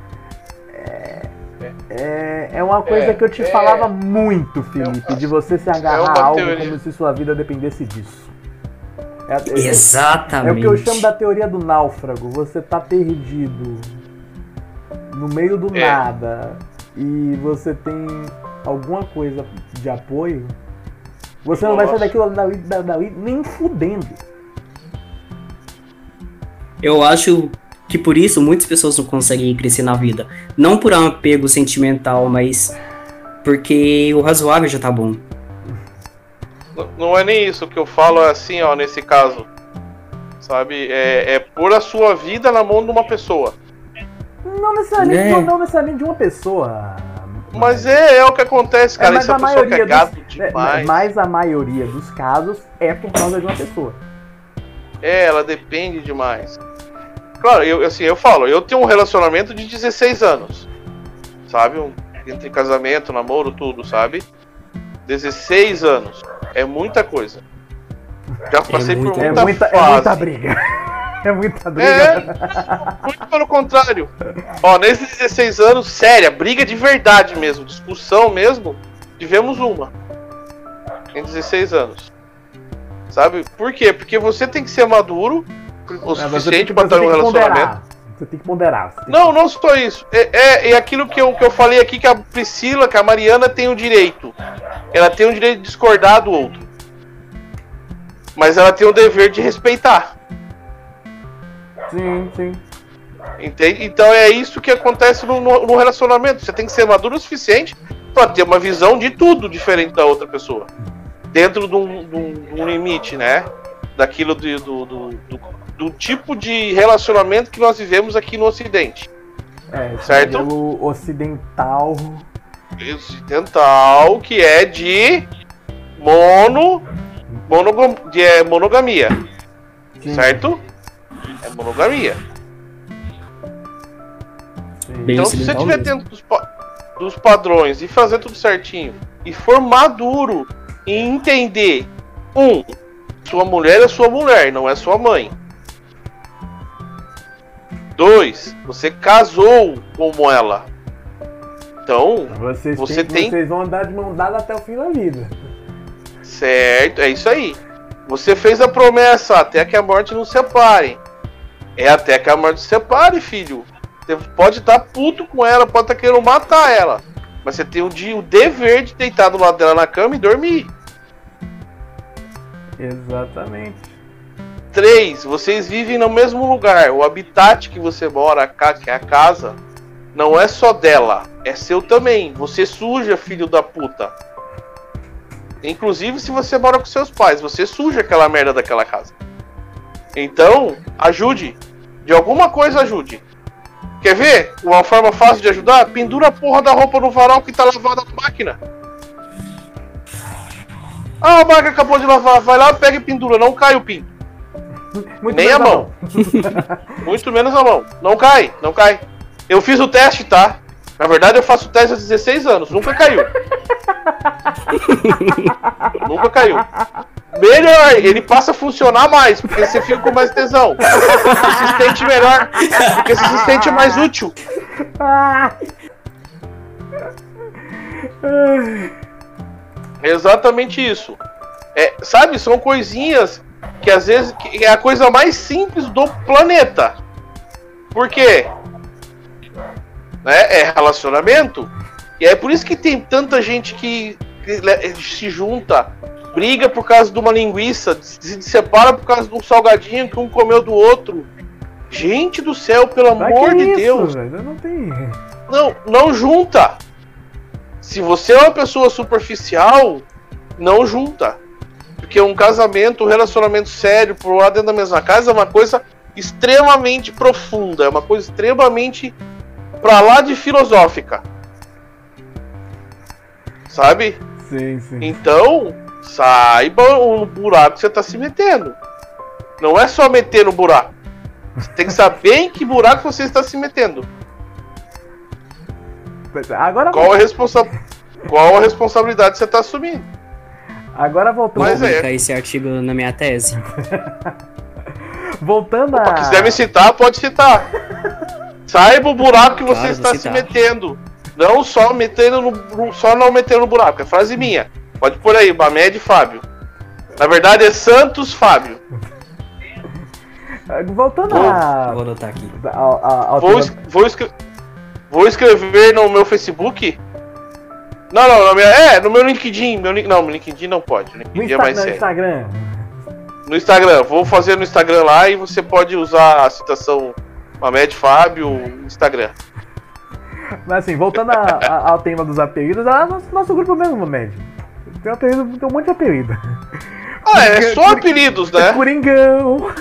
É, é uma coisa É, que eu te é. falava muito, Felipe, de você se agarrar uma a algo teoria. como se sua vida dependesse disso. É, é- é Exatamente. o que eu chamo da teoria do náufrago. Você tá perdido no meio do É. nada e você tem alguma coisa de apoio. Você não vai sair daquilo daí, da- daí nem fudendo. Eu acho que por isso muitas pessoas não conseguem crescer na vida. Não por um apego sentimental, mas porque o razoável já tá bom. Não é nem isso que eu falo é assim, ó, nesse caso. Sabe? É, é pôr a sua vida na mão de uma pessoa. Não necessariamente, É. não, não necessariamente de uma pessoa. Mas é, é o que acontece, cara. mas é a a é maioria gato dos- é, demais. mas a maioria dos casos é por causa de uma pessoa. É, ela depende demais. Claro, eu, assim, eu falo, eu tenho um relacionamento de 16 anos. Sabe? Um- entre casamento, namoro, tudo, sabe? 16 anos. É muita coisa. Já passei muita- por É muita, muita, é fase. muita briga. É muita briga. É, muito pelo contrário. Ó, nesses 16 anos, séria, briga de verdade mesmo, discussão mesmo, tivemos uma. Em 16 anos. Sabe? Por quê? Porque você tem que ser maduro o É, tem suficiente que- pra você estar em um que relacionamento. Você tem que ponderar. tem Não, não só isso. É, é, é aquilo que eu, que eu falei aqui que a Priscila, que a Mariana tem o direito. Ela tem o direito de discordar do outro. Mas ela tem o dever de respeitar. Sim, sim. Entende? Então é isso que acontece no, no- relacionamento. Você tem que ser maduro o suficiente para ter uma visão de tudo diferente da outra pessoa. Dentro de um, de um- de um limite, né? Daquilo de- do, do, do, do tipo de relacionamento que nós vivemos aqui no Ocidente. É, Certo? modelo ocidental. Ocidental, que é de mono, monogam, de, é, monogamia. Sim, Certo? É monogamia. Bem Então, se você estiver dentro dos, pa- dos padrões e fazer tudo certinho e for maduro e entender, um, sua mulher é sua mulher, não é sua mãe. Dois, você casou como ela. Então, Vocês, Você têm- tem- vocês vão andar de mão dada até o fim da vida. certo, é isso aí. Você fez a promessa até que a morte nos separe. É até que a morte nos separe, filho. Você pode estar puto com ela, pode estar querendo matar ela. Mas você tem o, de- o dever de deitar do lado dela na cama e dormir. Exatamente. Três, vocês vivem no mesmo lugar. O habitat que você mora, que é a casa, não é só dela, é seu também. Você suja, filho da puta. Inclusive se você mora com seus pais, você suja aquela merda daquela casa. Então, ajude. De alguma coisa ajude. Quer ver? Uma forma fácil de ajudar? Pendura a porra da roupa no varal que tá lavada na máquina. Ah, a máquina acabou de lavar. Vai lá, pega e pendura. Não cai o pinto. Muito Nem a mão. bom. Muito menos a mão. Não cai, não cai. Eu fiz o teste, tá? Na verdade, eu faço o teste há 16 anos. Nunca caiu. Nunca caiu. Melhor, ele passa a funcionar mais, porque você fica com mais tesão. Você se sente melhor, porque você se sente mais útil. É exatamente isso. É, sabe, são coisinhas que às vezes que é a coisa mais simples do planeta. Por quê? Né? É relacionamento. E é por isso que tem tanta gente que, se junta, briga por causa de uma linguiça, se separa por causa de um salgadinho que um comeu do outro. Gente do céu, pelo amor de isso, Deus. velho? Não tem. Não, não junta. Se você é uma pessoa superficial, não junta. Porque um casamento, um relacionamento sério, por lá dentro da mesma casa, é uma coisa extremamente profunda, é uma coisa extremamente pra lá de filosófica. Sabe? Sim, sim. Então, saiba o buraco que você tá se metendo. Não é só meter no buraco. Você tem que saber em que buraco você está se metendo. Agora, Qual a, responsa... Qual a responsabilidade que você está assumindo? agora voltando. Mas é. publicar esse artigo na minha tese. Voltando Se a. quiser me citar, pode citar. Saiba o buraco que você Claro, está vou se citar. metendo. Não só metendo no, no- só não metendo no buraco. É frase minha. Pode pôr aí, Bamed Fábio. Na verdade é Santos Fábio. Voltando Vou- a. Vou anotar aqui. ao- ao- ao Vou, es- vou, escre- vou escrever no meu Facebook. Não, não, no meu, é, no meu LinkedIn. Meu, não, meu LinkedIn não pode. O no, LinkedIn é Insta- mais no sério. Instagram. No Instagram, vou fazer no Instagram lá e você pode usar a citação Mamed Fábio Instagram. Mas assim, voltando a- a- ao tema dos apelidos, ah, nosso, nosso grupo mesmo, médio. Tem, um apelido, tem um monte de apelido. Ah, é só apelidos, né? Coringão.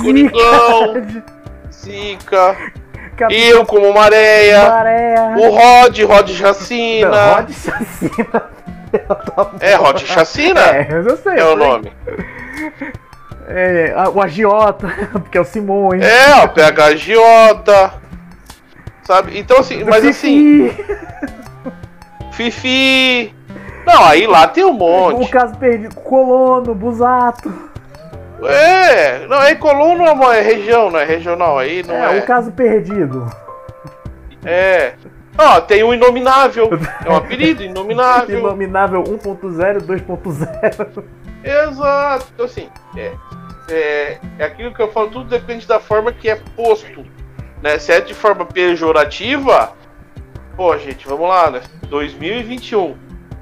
Coringão. Zica. Cap- Eu como Maréia. Maré. O Rod, Rod Não, Chacina. Rod Chacina. É, Rod Chacina? É, eu sei. É eu o sei. nome. É, a- o agiota, porque é o Simões. É, ó, PHJ. Sabe? Então assim, mas assim, Fifi. Não, aí lá tem um O monte. caso perdido, Colono, Busato. É, não, é Coluna é região, não é regional aí, não É, é. o caso perdido. É. Ó, tem o Inominável. É um apelido, Inominável. Inominável 1.0, 2.0. Exato. Então, assim, é, é, é aquilo que eu falo, tudo depende da forma que é posto. Né? Se é de forma pejorativa, pô, gente, vamos lá, né? 2021.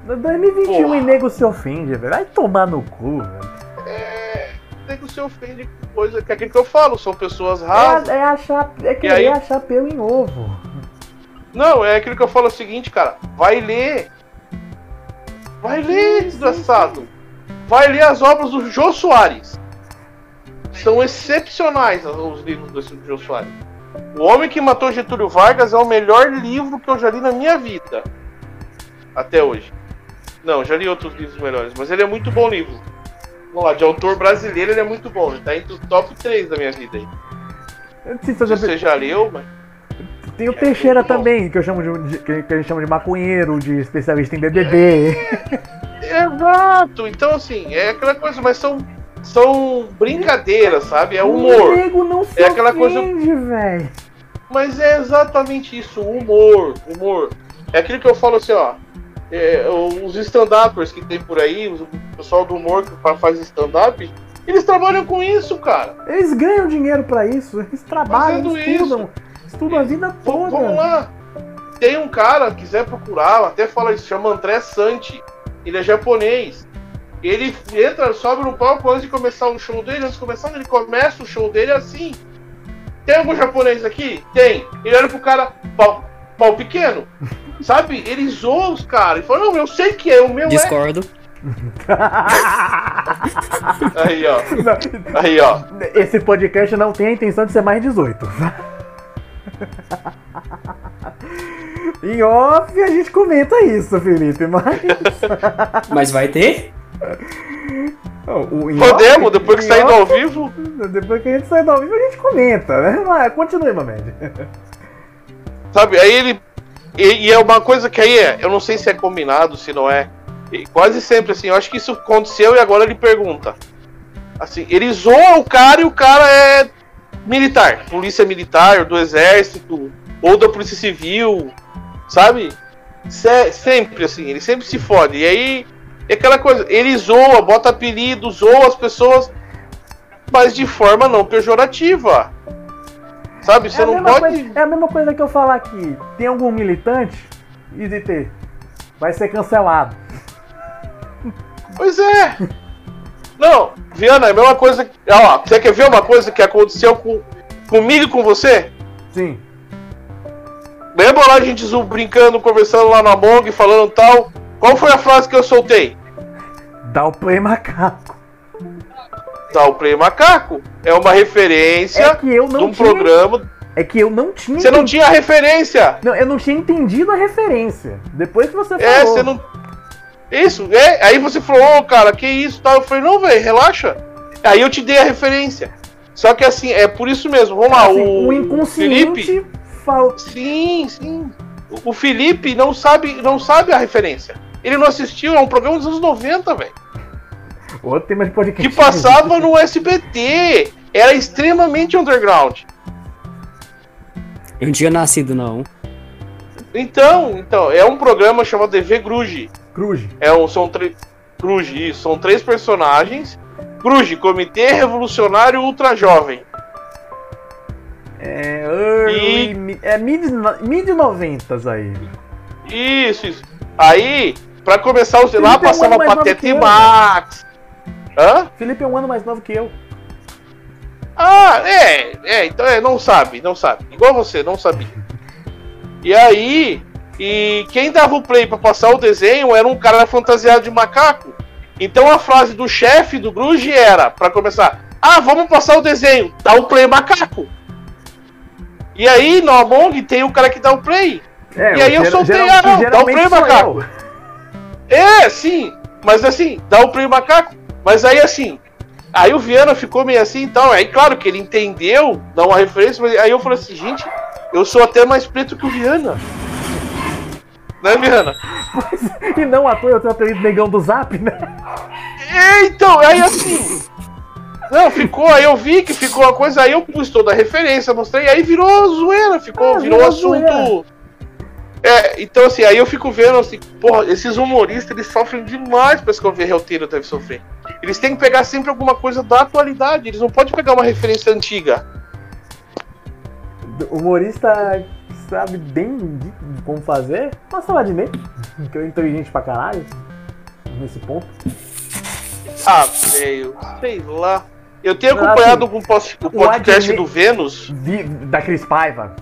2021 Porra. e nego se ofende, velho. Vai tomar no cu, velho. Tem que se ofende com coisa que é aquilo que eu falo, são pessoas rasas. É, é achar. É querer aí? achar pelo em ovo. Não, é aquilo que eu falo é o seguinte, cara, vai ler. Vai ler, desgraçado. Vai ler as obras do Jô Soares. São excepcionais os livros do Jô Soares. O Homem que Matou Getúlio Vargas é o melhor livro que eu já li na minha vida. Até hoje. Não, já li outros livros melhores, mas ele é muito bom livro. Vamos lá, de autor brasileiro ele é muito bom. Ele tá entre os top 3 da minha vida aí. Eu não sei se Se eu já- você já leu, mas. Tem o Teixeira também, que eu chamo de, de- que a gente chama de maconheiro, de especialista em BBB. Exato, então assim, é aquela coisa, mas são, são brincadeiras, sabe? É O humor. nego não se É aquela coisa- ofende, velho. Mas é exatamente isso, humor, humor. É aquilo que eu falo assim, ó. é, os stand-uppers que tem por aí, o pessoal do humor que fa- faz stand-up, eles trabalham com isso, cara. Eles ganham dinheiro pra isso, eles trabalham, Fazendo estudam. Estudam a vida V- toda. Vamos lá. Tem um cara, quiser procurar, até fala isso, chama André Santi. Ele é japonês. Ele entra, sobe no palco antes de começar o show dele, antes de começar, ele começa o show dele assim. Tem algum japonês aqui? Tem. Ele olha pro cara, pau, pau pequeno. Sabe? Ele zoou os caras. Ele falou, não, eu sei que é, o meu é. Discordo. Aí, ó. Aí, ó. Esse podcast não tem a intenção de ser mais 18. em off a gente comenta isso, Felipe, mas. Mas vai ter? Podemos, off- depois que sair do ao vivo. Depois que a gente sair do ao vivo, a gente comenta, né? Mas continue, Mamed. Sabe? Aí ele. E, e é uma coisa que aí é. Eu não sei se é combinado, se não é. E quase sempre assim, eu acho que isso aconteceu e agora ele pergunta. Assim, ele zoa o cara e o cara é militar, polícia militar, do exército, ou da polícia civil, sabe? Se- sempre assim, ele sempre se fode. E aí é aquela coisa, ele zoa, bota apelido, zoa as pessoas, mas de forma não pejorativa. Sabe? Você é, não pode. coisa, é a mesma coisa que eu falar aqui. Tem algum militante e vai ser cancelado. Pois é. Não, Viana, é a mesma coisa. que- Ó, você quer ver uma coisa que aconteceu com, comigo e com você? Sim. Lembra lá a gente zoom, brincando, conversando lá na Mong, falando tal? Qual foi a frase que eu soltei? Dá o play macaco. Dá o play macaco. É uma referência É que eu de não um tinha. programa. É que eu não tinha. Você não tinha referência. Não, eu não tinha entendido a referência. Depois que você falou. É, você não. Isso, é. Aí você falou, ô cara, que isso tal. Eu falei, não, velho, relaxa. Aí eu te dei a referência. Só que assim, é por isso mesmo. Vamos lá, Assim, o, o inconsciente Felipe. fal- Sim, sim. O Felipe não sabe, não sabe a referência. Ele não assistiu, é um programa dos anos 90, velho. Outro tema de podcast. Que passava no SBT. Era extremamente underground. Eu não tinha nascido, não. Então, então, é um programa chamado TV Gruge. Cruz. É um, são três. Isso. São três personagens. Gruge, Comitê Revolucionário Ultra Jovem. É. Early, E- É mid, mid 90s aí. Isso, isso. Aí, pra começar, os lá é um passava ano mais novo Pateta que e eu, Max. Hã? Felipe é um ano mais novo que eu. Ah, é, é, então é, não sabe, não sabe. Igual você, não sabia. E aí, e quem dava o play pra passar o desenho era um cara fantasiado de macaco. Então a frase do chefe do Gruge era, pra começar, ah, vamos passar o desenho, dá o play macaco. E aí, no Among tem o cara que dá o play. É, E aí eu soltei, ah, não, dá o play, macaco. eu. É, sim, mas assim, dá o play macaco. Mas aí assim, aí o Viana ficou meio assim e tal. Aí claro que ele entendeu, dá uma referência, mas aí eu falei assim, gente, eu sou até mais preto que o Viana. Né, Viana? E não à toa eu tenho o apelido negão do zap, né? É, então, aí assim. Não, ficou, aí eu vi que ficou a coisa, aí eu pus toda a referência, mostrei, aí virou zoeira, ficou, Ah, virou virou assunto. zoeira. É, então assim, aí eu fico vendo assim, porra, esses humoristas eles sofrem demais pra escrever roteiro, deve sofrer. Eles têm que pegar sempre alguma coisa da atualidade, eles não podem pegar uma referência antiga. Humorista sabe bem de como fazer. Nossa, falar de mim. Que eu inteligente pra caralho. Nesse ponto. Ah, velho, sei lá. Eu tenho Ah, acompanhado assim, o o o podcast Adnet- do Vênus. Vi- da Cris Paiva.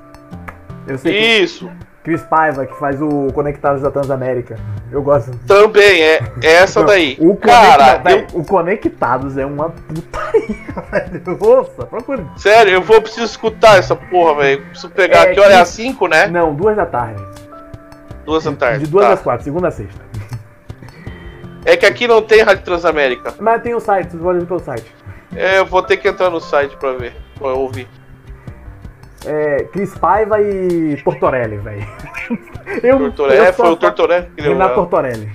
Eu sei que Isso, Cris Paiva, que faz o Conectados da Transamérica. Eu gosto. também, é, é essa daí. O, Cara, eu- o Conectados é uma putaria, velho. Nossa, procura. Sério, eu vou preciso escutar essa porra, velho. Preciso pegar. É que hora é que- às 5, né? Não, duas da tarde. Duas da tarde. De duas tá. às quatro, segunda a sexta. É que aqui não tem Rádio Transamérica. Mas tem o site, vocês podem ver pelo site. É, eu vou ter que entrar no site pra ver, pra ouvir. É, Cris Paiva e Tortorelli, velho. Eu, Tortorelli, é, foi o Tortorelli que deu. Renato? Tortorelli.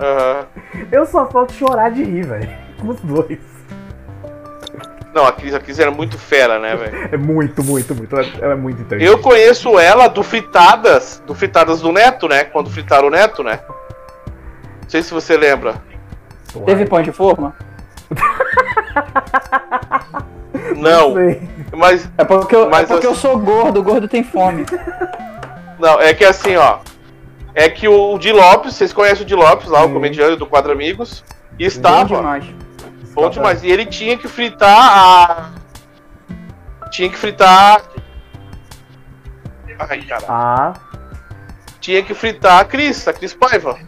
Aham. Eu só falta chorar de rir, velho. Com os dois. Não, a Cris, a Cris era muito fera, né, velho? É muito, muito, muito. Ela ela é muito inteligente. Eu conheço ela do Fritadas, do Fritadas do Neto, né? Quando fritaram o Neto, né? Não sei se você lembra. Teve pão de forma? Não, sei. mas É porque, eu, Mas é porque eu- eu sou gordo, gordo tem fome. Não, é que assim, ó. É que o Di Lopes, vocês conhecem o Di Lopes lá, o Sim. comediante do Quadro Amigos, Bom estava demais. Bom demais. E ele tinha que fritar a. Tinha que fritar. Ai, cara. Ah, Tinha que fritar a Cris, a Cris Paiva.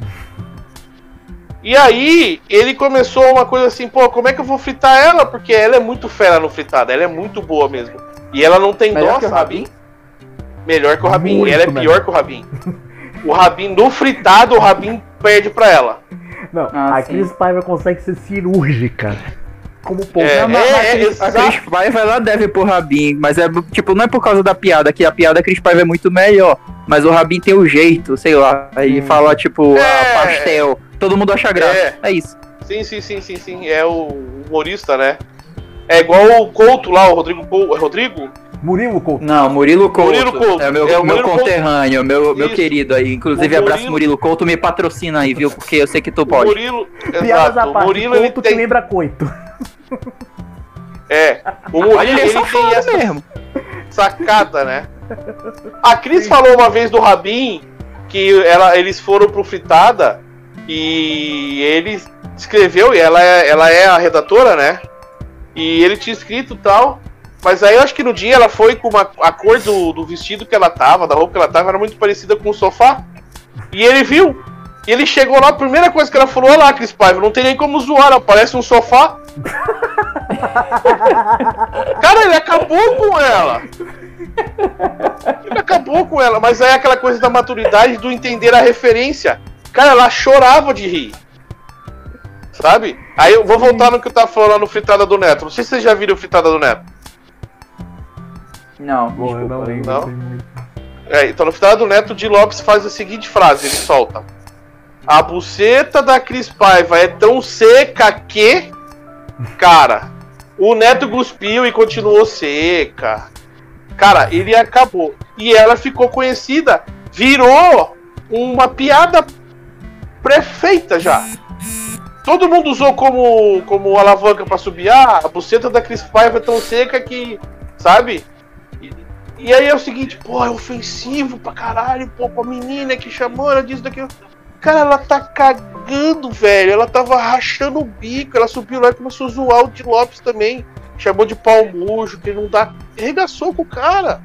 E aí, ele começou uma coisa assim, pô, como é que eu vou fritar ela? Porque ela é muito fera no fritado, ela é muito boa mesmo. E ela não tem Melhor dó, sabe? Rabin? Melhor que o Rabin. Muito ela é melhor. pior que o Rabin. O Rabin, no fritado, o Rabin perde pra ela. Não, Ah, a sim. Cris Paiva consegue ser cirúrgica. Como pouco. É, Não, mas é, a Cris- a exato. Cris Paiva ela deve pro Rabin, mas é tipo, não é por causa da piada, que a piada Cris Paiva é muito melhor. Mas o Rabin tem o jeito, sei lá. Aí Hum. fala, tipo, É. ah, pastel. Todo mundo acha graça. É. É, isso. Sim, sim, sim, sim, sim. É o humorista, né? É igual o Couto lá, o Rodrigo Couto. É Rodrigo? Murilo Couto. Não, Murilo Couto. Murilo Couto. É meu, É o meu Murilo conterrâneo, meu, meu Isso. querido aí. Inclusive, O abraço Murilo- Murilo Couto, me patrocina aí, viu? Porque eu sei que tu O pode. Murilo. Piadas Exato. à O parte. Murilo ele Couto que tem. lembra coito. É. O Murilo ele é ele tem essa mesmo. sacada, né? A Cris falou uma vez do Rabin que ela, eles foram pro Fritada e ele escreveu, e ela é, ela é a redatora, né? E ele tinha escrito tal. Mas aí eu acho que no dia ela foi com uma, a cor do, do vestido que ela tava, da roupa que ela tava, era muito parecida com o sofá. E ele viu. E ele chegou lá, a primeira coisa que ela falou, olha lá, Cris Paiva, não tem nem como zoar, ela parece um sofá. Cara, ele acabou com ela. Ele acabou com ela, mas aí é aquela coisa da maturidade do entender a referência. Cara, ela chorava de rir. Sabe? Aí eu vou voltar no que eu tava falando lá no Fritada do Neto. Não sei se vocês já viram o Fritada do Neto. Não, Bom, eu não desculpa. lembro. não? muito. É, então no Fritada do Neto, Di Lopes faz a seguinte frase: ele solta. A buceta da Cris Paiva é tão seca que. Cara, o Neto cuspiu e continuou seca. Cara, ele acabou. E ela ficou conhecida, virou uma piada prefeita já. Todo mundo usou como, como alavanca pra subir. Ah, a buceta da Cris Paiva é tão seca que. Sabe? E, aí é o seguinte, pô, é ofensivo pra caralho, pô, com a menina que chamou, ela disso, daquilo. Cara, ela tá cagando, velho. Ela tava rachando o bico. Ela subiu lá e começou a zoar o de Lopes também. Chamou de pau murcho, que não dá. Regaçou com o cara.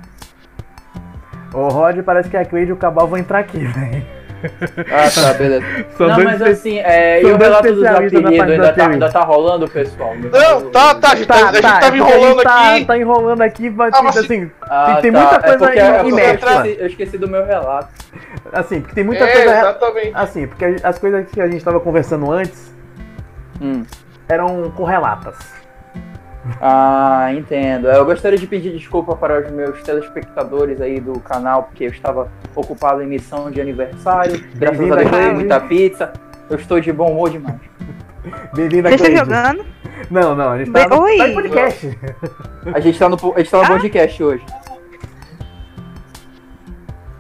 O Rod parece que a Cleide e o Cabal vão entrar aqui, velho. Ah, tá, beleza. São não, dois mas assim, é, e o relato dos apelidos ainda tá, apelido. ainda tá rolando, pessoal? Não, tá, tá, a gente, tá, a gente tava é porque enrolando a gente tá, aqui. tá enrolando aqui, vai Ah, mas assim, Ah, tem tá. muita É coisa é porque imersa. Eu esqueci, eu esqueci do meu relato. assim, porque tem muita É, coisa. exatamente. Assim, porque as coisas que a gente tava conversando antes Hum. eram correlatas. Ah, entendo. Eu gostaria de pedir desculpa para os meus telespectadores aí do canal, porque eu estava ocupado em missão de aniversário. Graças a Deus, aqui. ganhei muita pizza. Eu estou de bom humor demais. Bem-vindo Vocês estão Cleide. jogando? Não, não, a gente tá, Bem- no, tá em podcast. A gente tá no, a gente tá no Ah. podcast hoje.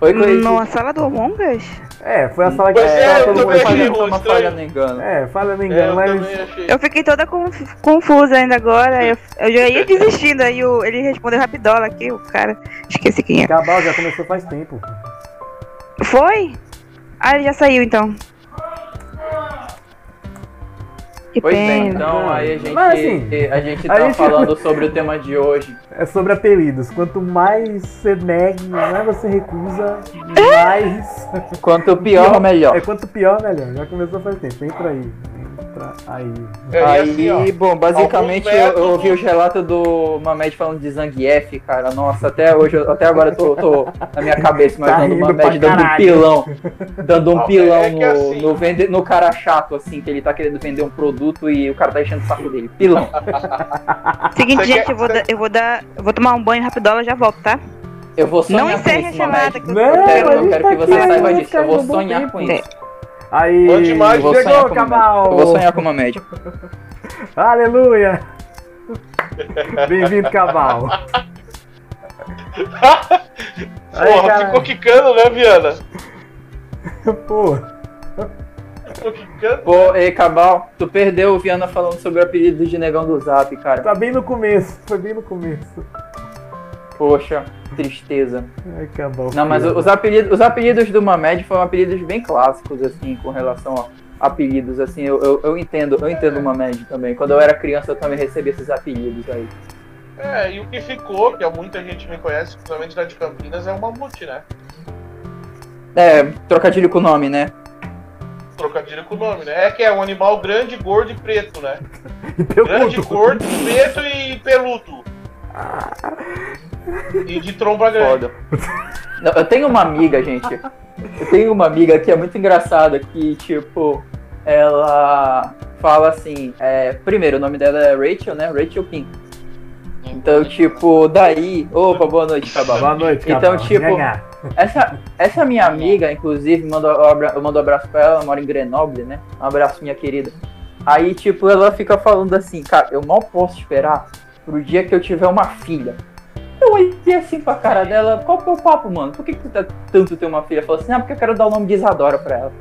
Oi, Cleide. Numa sala do Among Us? É, foi a sala que Pois é, eu também achei Uma falha no engano. É, fala não É, engano, eu mas. Eu fiquei toda conf- confusa ainda agora. Eu, eu já ia desistindo. Aí o- ele respondeu rapidola aqui, o cara. Esqueci quem é. Cabal já começou faz tempo. Foi? Ah, ele já saiu então. Que Pois bem, pena. então aí a gente, Mas, assim, a gente a tá gente- falando sobre o tema de hoje. É sobre apelidos. Quanto mais você nega, mais você recusa, mais. Quanto pior, melhor. É quanto pior, melhor. Já começou faz tempo. Entra aí. Entra aí. É, e Aí, assim, ó, bom, basicamente eu, ouvi os relatos do Mamed falando de Zangief, cara. Nossa, até hoje, até agora eu tô, tô na minha cabeça Tá imaginando o rindo Mamed pra dando um pilão. Dando um Não, pilão é no, assim- no, vende, no cara chato, assim, que ele tá querendo vender um produto e o cara tá enchendo o saco dele. Pilão. Seguinte, gente, eu vou, dar- eu vou dar. Eu vou tomar um banho rapidola já volto, tá? Eu vou sonhar Não com encerre a isso, chamada. Mamed. Que eu Não, quero, a eu quero tá que você saiba disso. Eu vou sonhar com isso. Aí. Bom demais. Vou Chegou. Cabal. Eu vou sonhar com o Mamed. Aleluia! Bem-vindo, Cabal. Aí, Porra, cara. ficou quicando, né, Viana? Pô, Ficou quicando. Pô, ei, Cabal, tu perdeu o Viana falando sobre o apelido de negão do Zap, cara. tá bem no começo. Foi bem no começo. Poxa, tristeza. Não, mas os apelidos, os apelidos do Mamed foram apelidos bem clássicos, assim, com relação a apelidos, assim, eu, eu, eu entendo, eu entendo o Mamed também. Quando eu era criança eu também recebia esses apelidos aí. É, e o que ficou, que muita gente me conhece, principalmente lá de Campinas, é o mamute, né? É, trocadilho com o nome, né? Trocadilho com o nome, né? É que é um animal grande, gordo e preto, né? E Grande, gordo, preto e peludo. E de tromba grande. Foda. Não, eu tenho uma amiga, gente. Eu tenho uma amiga que é muito engraçada, que, tipo, ela fala assim, é, primeiro, o nome dela é Rachel, né? Rachel Pink. Então, tipo, daí. Opa, boa noite, Cabal. Boa noite, Então, Cabal. tipo, Nhá, Essa, essa minha amiga, inclusive, mandou, eu mando um abraço pra ela, ela mora em Grenoble, né? Um abraço, minha querida. Aí, tipo, ela fica falando assim, cara, eu mal posso esperar pro dia que eu tiver uma filha. Eu olhei assim pra cara dela, qual que é o papo, mano? Por que, que tu tá tanto ter uma filha? Falou assim, ah, porque eu quero dar o nome de Isadora pra ela.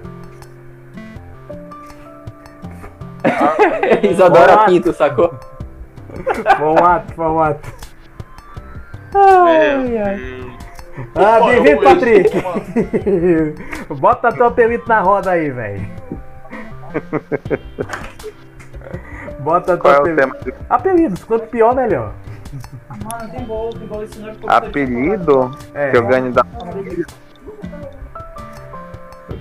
Isadora What? Pinto, sacou? Foi um ato, um ato. Ai, ai. Ah, bem-vindo, Patrick. Bota teu apelido na roda aí, velho. Bota teu Qual é o apelido. Apelidos, quanto pior, melhor. Mano, tem bolo, tem bolo, esse nome apelido É, que eu ganho da.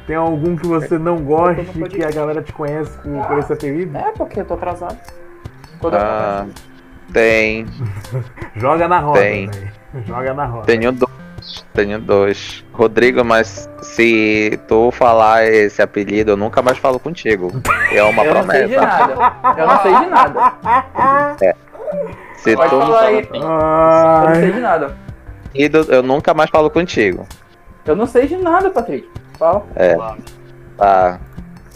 tem algum que você não goste, que a galera te conhece com, por esse apelido? É, porque eu tô atrasado. Quando eu Ah, tem. Joga na roda, Tem. velho. Joga na roda. Tenho dois. Tenho dois. Rodrigo, mas se tu falar esse apelido, eu nunca mais falo contigo. É uma Eu não sei de promessa. nada. Eu não sei de nada. Se Pode tu falar aí. Eu não sei de nada. eu nunca mais falo contigo. Eu não sei de nada, Patrick. Fala. É, tá.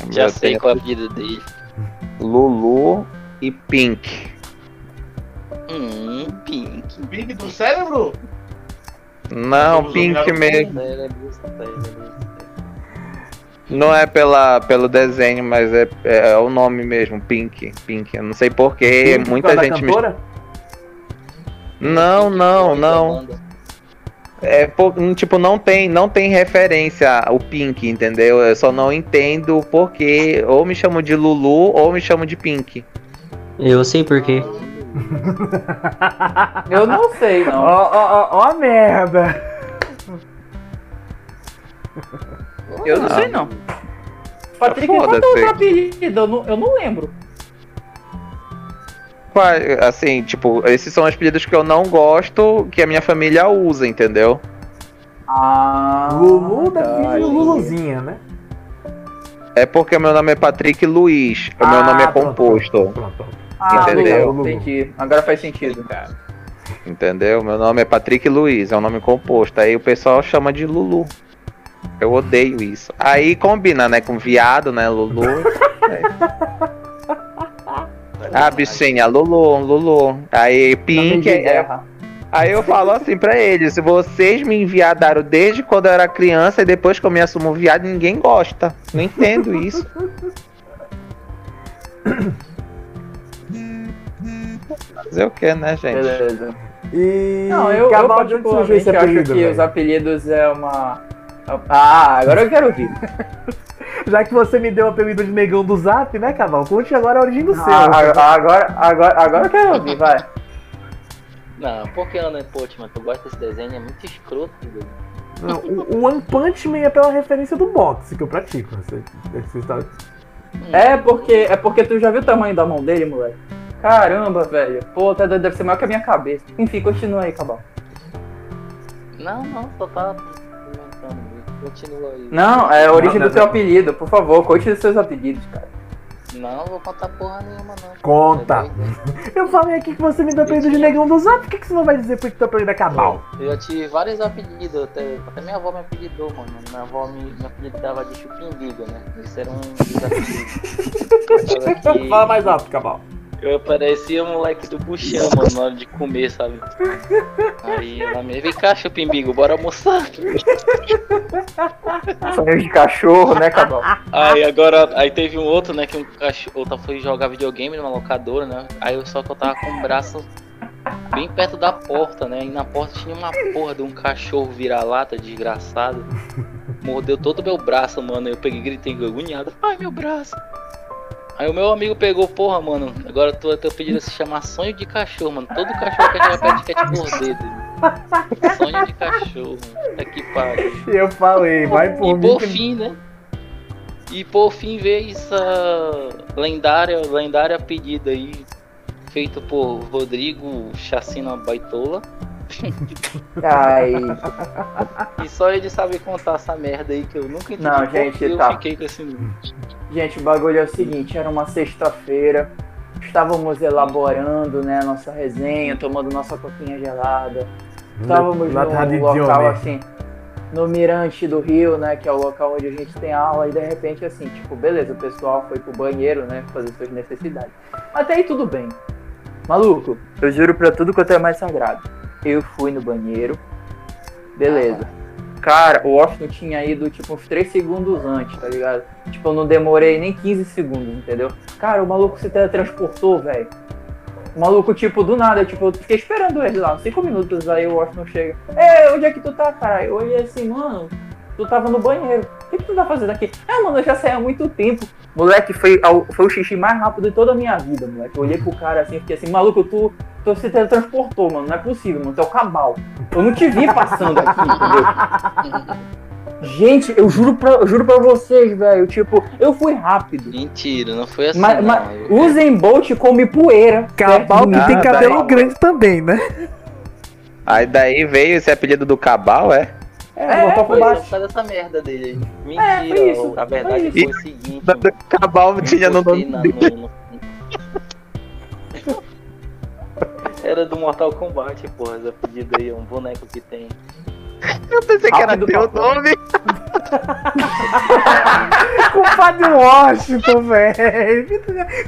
Já Eu sei tenho qual é a vida dele. Lulu e Pink. Hum, Pink. Big do cérebro? Não, Vamos Pink mesmo. É é. Não é pela, pelo desenho, mas é, é o nome mesmo, Pink. Pink. Eu não sei porquê, Pink muita gente me. Não, não, não. É, por- hum, tipo, não tem, não tem referência ao Pink, entendeu? Eu só não entendo porque ou me chamo de Lulu ou me chamo de Pink. Eu sei por quê. Eu não sei, Ó, não. ó, ó, ó a merda. Eu não sei, não. Patrick, qual é o apelido? Eu não, eu não lembro. Assim, tipo, esses são os pedidos que eu não gosto que a minha família usa, entendeu? Ah. Lulu deve vir tá, de Luluzinha, né? É porque meu nome é Patrick Luiz, o meu Ah, nome é pronto, composto, Pronto, pronto. Ah, Entendeu? Lulu, entendi. Agora faz sentido. entendeu? Meu nome é Patrick Luiz, é um nome composto. Aí o pessoal chama de Lulu. Eu odeio isso. Aí combina, né, com viado, né, Lulu. Ah, bichinha, Lulu, Lulu. Aí Pink, é, guerra. Aí eu falo assim pra eles, se vocês me enviadaram desde quando eu era criança e depois que eu me assumo viado, ninguém gosta. Não entendo isso. Fazer o que, né, gente? Beleza. E. Não, eu, eu particularmente acho apelido? que velho? os apelidos é uma. Ah, agora eu quero ouvir. Já que você me deu o apelido de negão do zap, né, Cabal? Conte agora a origem do seu. Ah, agora, agora, agora eu quero ouvir, vai. Não, porque Ana Portman, tu gosta desse desenho, é muito escroto. velho. Não, o, One Punch Man é pela referência do boxe que eu pratico. Você, você está... É porque, é porque tu já viu o tamanho da mão dele, moleque? Caramba, velho. Pô, doido, deve ser maior que a minha cabeça. Enfim, continua aí, Cabal. Não, não, só tá. Continua aí. Não, é a origem Não, do teu apelido, por favor, conte os seus apelidos, cara. Não, não vou contar porra nenhuma, não. Conta. É Eu falei aqui que você me deu o apelido de negão do zap, por que, que você não vai dizer por que teu apelido é Cabal? Eu já tive vários apelidos, até, até minha avó me apelidou, mano. Minha avó me, me apelidava de chupindiga, né? Isso era um dos apelidos. Aquela que Fala mais alto, Cabal. Eu parecia o moleque do buchão, mano, na hora de comer, sabe? Aí ela me vem cá, chupimbigo, bora almoçar. Sonho de cachorro, né, Cabal? Aí agora, aí teve um outro, né, que um cachorro, outra foi jogar videogame numa locadora, né? Aí eu só que eu tava com o braço bem perto da porta, né? E na porta tinha uma porra de um cachorro vira-lata, desgraçado. Mordeu todo o meu braço, mano. Eu peguei e gritei agoniado. Ai, meu braço. Aí o meu amigo pegou, porra, mano, agora tu teu pedido se chamar sonho de cachorro, mano. Todo cachorro quer jogar pet por dedo. Sonho de cachorro, mano. Tá que pariu. E eu falei, vai por E mim. por que- fim, né? E por fim veio essa lendária, lendária pedida aí, feito por Rodrigo Chacina Baitola. Ai, E só ele sabe contar essa merda aí que eu nunca entendi. Não, gente, que eu tá. fiquei com esse. gente, o bagulho é o seguinte, era uma sexta-feira, estávamos elaborando, né, a nossa resenha, tomando nossa coquinha gelada. Estávamos de num local assim, no Mirante do Rio, né, que é o local onde a gente tem aula, e de repente assim, tipo, beleza, o pessoal foi pro banheiro, né, fazer suas necessidades. Até aí tudo bem. Maluco, eu juro pra tudo quanto é mais sagrado. Eu fui no banheiro, beleza. Cara, o Washington tinha ido, tipo, uns 3 segundos antes, tá ligado? Tipo, eu não demorei nem 15 segundos, entendeu? Cara, o maluco se teletransportou, velho. O maluco, tipo, do nada, tipo, eu fiquei esperando ele lá, uns 5 minutos, aí o Washington chega. Ei, onde é que tu tá, cara? Eu olhei assim, mano, tu tava no banheiro. O que, que tu tá fazendo aqui? Ah, mano, eu já saí há muito tempo. Moleque, foi, ao- foi o xixi mais rápido de toda a minha vida, moleque. Eu olhei pro cara assim, fiquei assim, maluco, tu, tu se teletransportou, mano. Não é possível, mano. Tu é o cabal. Eu não te vi passando aqui, entendeu? Gente, eu juro pra, eu juro pra vocês, velho. Tipo, eu fui rápido. Mentira, não foi assim. Mas, mas Eu- Usain Bolt come poeira. Cabal perto de que tem cabelo daí. grande também, né? Aí daí veio esse apelido do Cabal, é? É, botou Foi por só baixo. dessa merda dele aí. É, Mentira, foi isso, a verdade foi foi, o seguinte. Cabal tinha no nome na- dele. no- no- Era do Mortal Kombat, porra, essa pedida aí, é um boneco que tem. Eu pensei que era teu nome. Culpado de Washington, velho.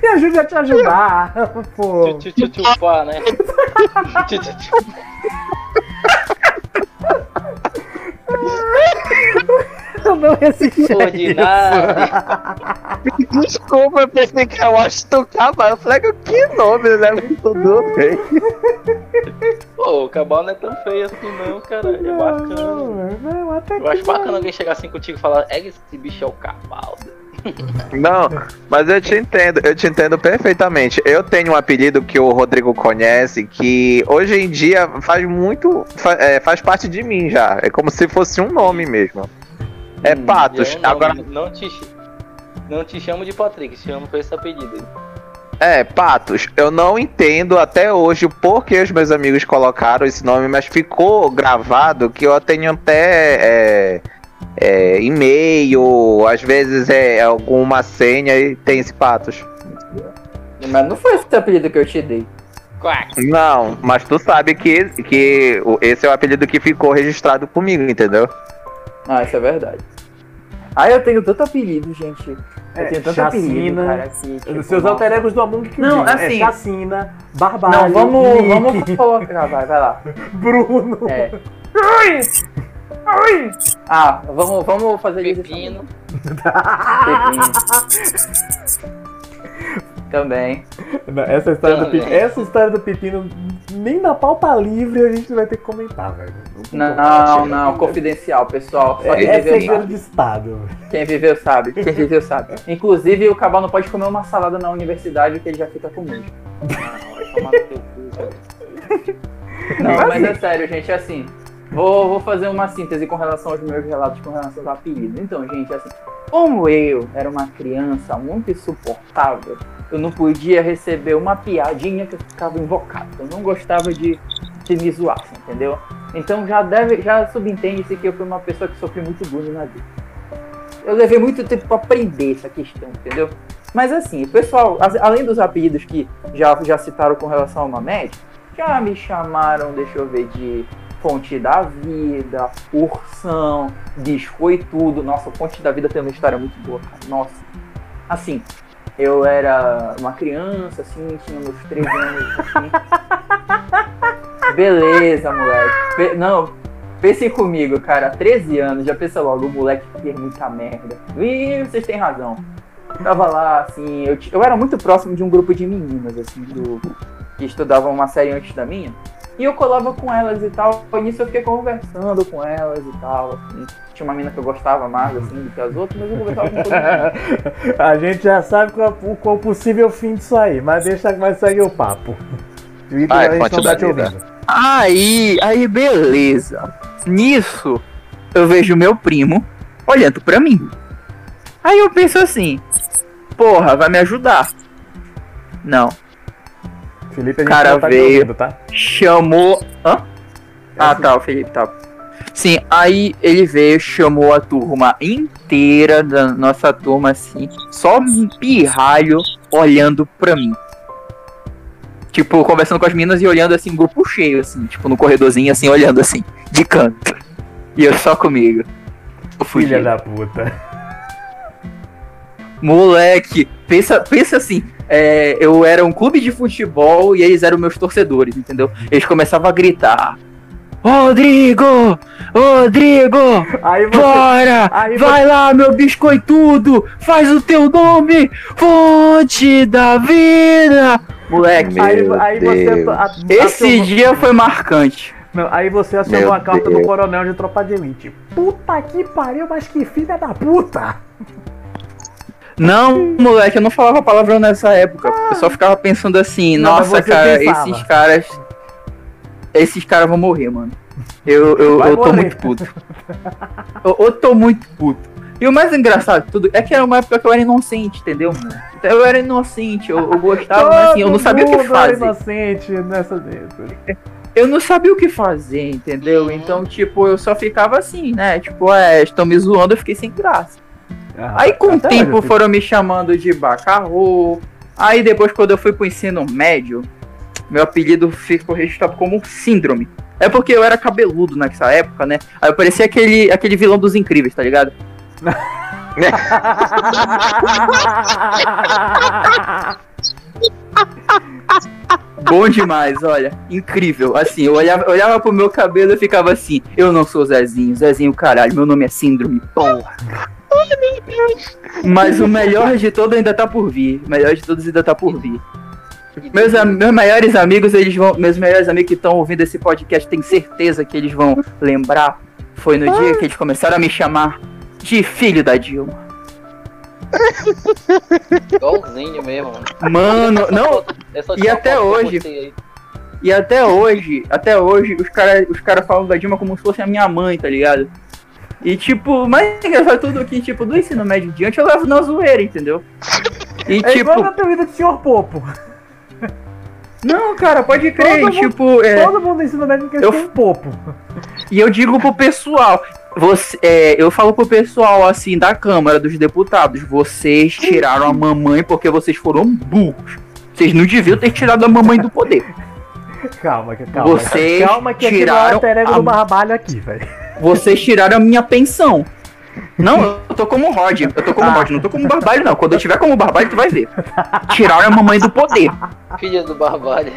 Me- ajude a te ajudar, pô. Tchu, tchu, tchu, tchu, pá, né? Eu não resisti. Ordinário. Desculpa, eu pensei que era Washington Cabal. Eu falei, que nome, né? Tudo bem. Pô, o cabal não é tão feio assim não, cara. É bacana. Não, não, até Eu acho bacana alguém chegar assim contigo e falar, é que esse bicho é o cabal. Não, mas eu te entendo, eu te entendo perfeitamente. Eu tenho um apelido que o Rodrigo conhece, que hoje em dia faz muito. fa- é, faz parte de mim já. É como se fosse um nome mesmo. É Hum, Patos. eu não, Agora, Não te, não te chamo de Patrick, te chamo com esse apelido. aí. é, Patos. Eu não entendo até hoje o porquê os meus amigos colocaram esse nome, mas ficou gravado que eu tenho até. é, é, e-mail, às vezes é alguma senha e tem esse Patos. Mas não foi esse apelido que eu te dei. Quack. Não, mas tu sabe que, que esse é o apelido que ficou registrado comigo, entendeu? Ah, isso é verdade. Ah, eu tenho tanto apelido, gente. Eu É, tenho tanto apelido, chacina, cara, que, tipo, Seus nossa. alter egos do Among que Não, é assim- Chacina, Barbalho, Não, vamos, Nick, vamos colocar. Vai, vai lá. Bruno. É. Ah, vamos, vamos fazer isso. Pepino. Pepino. Também. Não, Essa história, do Também. pepino, essa história do pepino, nem na pauta livre a gente vai ter que comentar, velho. como. Não, não, confidencial, pessoal. Só É, quem é viveu sabe. de Estado. Quem viveu sabe. Quem viveu sabe. Inclusive, o Cabal não pode comer uma salada na universidade que ele já fica com. Ah, vai tomar no teu cu, velho. Não, mas é sério, gente, é assim. Vou, vou fazer uma síntese com relação aos meus relatos com relação ao apelido. Então, gente, assim, como eu era uma criança muito insuportável, eu não podia receber uma piadinha que eu ficava invocado. Eu não gostava de que me zoassem, entendeu? Então já deve, já subentende-se que eu fui uma pessoa que sofri muito bullying na vida. Eu levei muito tempo pra aprender essa questão, entendeu? Mas assim, pessoal, além dos apelidos que já, já citaram com relação ao Mamed, já me chamaram, deixa eu ver, de Fonte da Vida, Ursão, Biscoitudo. Nossa, Fonte da Vida tem uma história muito boa, cara. Nossa. Assim, eu era uma criança, assim, tinha meus 13 anos, assim. Beleza, moleque. Não, pensem comigo, cara. 13 anos, já pensa logo, o moleque fez muita merda. E vocês têm razão. Tava lá, assim, eu, eu era muito próximo de um grupo de meninas, assim, do, que estudavam uma série antes da minha. E eu colava com elas e tal. E nisso eu fiquei conversando com elas e tal. Assim. Tinha uma mina que eu gostava mais assim do que as outras, mas eu conversava com todo mundo. A gente já sabe qual, o qual possível fim disso aí, mas deixa que vai seguir o papo. O não tá te ouvindo. Aí, aí beleza. Nisso, eu vejo meu primo olhando pra mim. Aí eu penso assim, porra, vai me ajudar. Não, Felipe, a gente Cara tá veio. ouvindo, tá? chamou. Hã? Ah, tá, o Felipe tá. Sim, aí ele veio, chamou a turma inteira da nossa turma, assim, só um pirralho olhando pra mim. Tipo, conversando com as meninas e olhando assim, grupo cheio, assim, tipo, no corredorzinho, assim, olhando assim, de canto. E eu só comigo. Eu. Filha da puta. Moleque, pensa, pensa assim, é, eu era um clube de futebol e eles eram meus torcedores, entendeu? Eles começavam a gritar. Rodrigo! Rodrigo! Aí você. Bora! aí Vai lá, meu biscoitudo! Faz o teu nome! Fonte da vida! Moleque, Aí, Meu aí você. A- esse acionou- dia foi marcante. Não, aí você acionou Meu a carta do Deus. coronel de tropa de elite. Puta que pariu, mas que filha da puta! Não, moleque, eu não falava palavrão nessa época. Eu só ficava pensando assim, Não, nossa, cara, pensava. esses caras. Esses caras vão morrer, mano. Eu, eu, Vai eu tô morrer. muito puto. Eu, eu tô muito puto. E o mais engraçado de tudo é que era uma época que eu era inocente, entendeu? Então eu era inocente, eu, eu gostava, mas assim, eu não sabia o que mundo era fazer. inocente nessa. Eu não sabia o que fazer, entendeu? Então, tipo, eu só ficava assim, né? Tipo, é, estão me zoando, eu fiquei sem graça. Aí com o tempo foram me chamando de Bacarro. Aí depois quando eu fui pro ensino médio, meu apelido ficou registrado como Síndrome. É porque eu era cabeludo nessa época, né? Aí eu parecia aquele, aquele vilão dos incríveis, tá ligado? Bom demais, olha. Incrível. Assim, eu olhava, eu olhava pro meu cabelo e ficava assim, eu não sou Zezinho, Zezinho caralho, meu nome é Síndrome, porra. Mas o melhor de todo ainda tá por vir. O melhor de todos ainda tá por vir. Meus, meus maiores amigos, eles vão. Meus melhores amigos que estão ouvindo esse podcast, tenho certeza que eles vão lembrar. Foi no dia que eles começaram a me chamar de filho da Dilma. Igualzinho mesmo, mano. Mano, não, E até hoje-. E até hoje, até hoje, os caras os cara falam da Dilma como se fosse a minha mãe, tá ligado? E tipo, mas engraçado tudo que, tipo, do ensino médio em diante eu levo na zoeira, entendeu? E É igual tipo, na apelido de senhor Popo. não, cara, pode crer, Todo mundo- tipo, é, Todo mundo ensina médico que Eu- tem um Popo. e eu digo pro pessoal, você, é, eu falo pro pessoal assim da Câmara dos Deputados, vocês tiraram a mamãe porque vocês foram burros. Vocês não deviam ter tirado a mamãe do poder. Calma, que- calma. Vocês calma que é o tiraram alter ego a- do Barbalho aqui, velho. Vocês tiraram a minha pensão. Não, eu tô como Rod. Eu tô como Ah. Rod, não tô como Barbalho, não. Quando eu tiver como Barbalho, tu vai ver. Tiraram a mamãe do poder. Filha do Barbalho.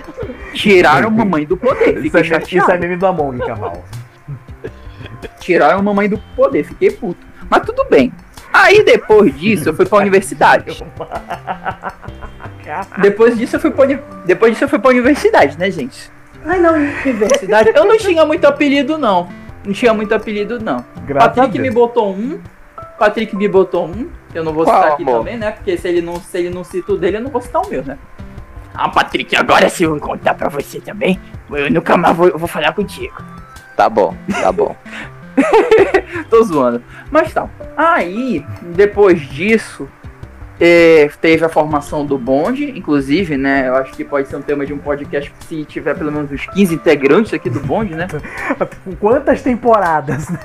Tiraram a mamãe do poder. Isso Fiquei é, isso é chateado. meme do Among, Kamal. Tiraram a mamãe do poder. Fiquei puto. Mas tudo bem. Aí depois disso, eu fui pra universidade. Depois disso, eu fui pra, depois disso, eu fui pra universidade, né, gente? Ai, não, universidade. Eu não tinha muito apelido, não. Não tinha muito apelido, não. Graças a Patrick me botou um. Patrick me botou um. Eu não vou Qual, citar aqui amor? também, né? Porque se ele, não, se ele não cita o dele, eu não vou citar o meu, né? Ah, Patrick, agora se eu contar pra você também, eu nunca mais vou, eu vou falar contigo. Tá bom, tá bom. Tô zoando. Mas tá. Aí, depois disso, é, teve a formação do bonde, inclusive, né? Eu acho que pode ser um tema de um podcast se tiver pelo menos uns 15 integrantes aqui do bonde, né? Com quantas temporadas? né?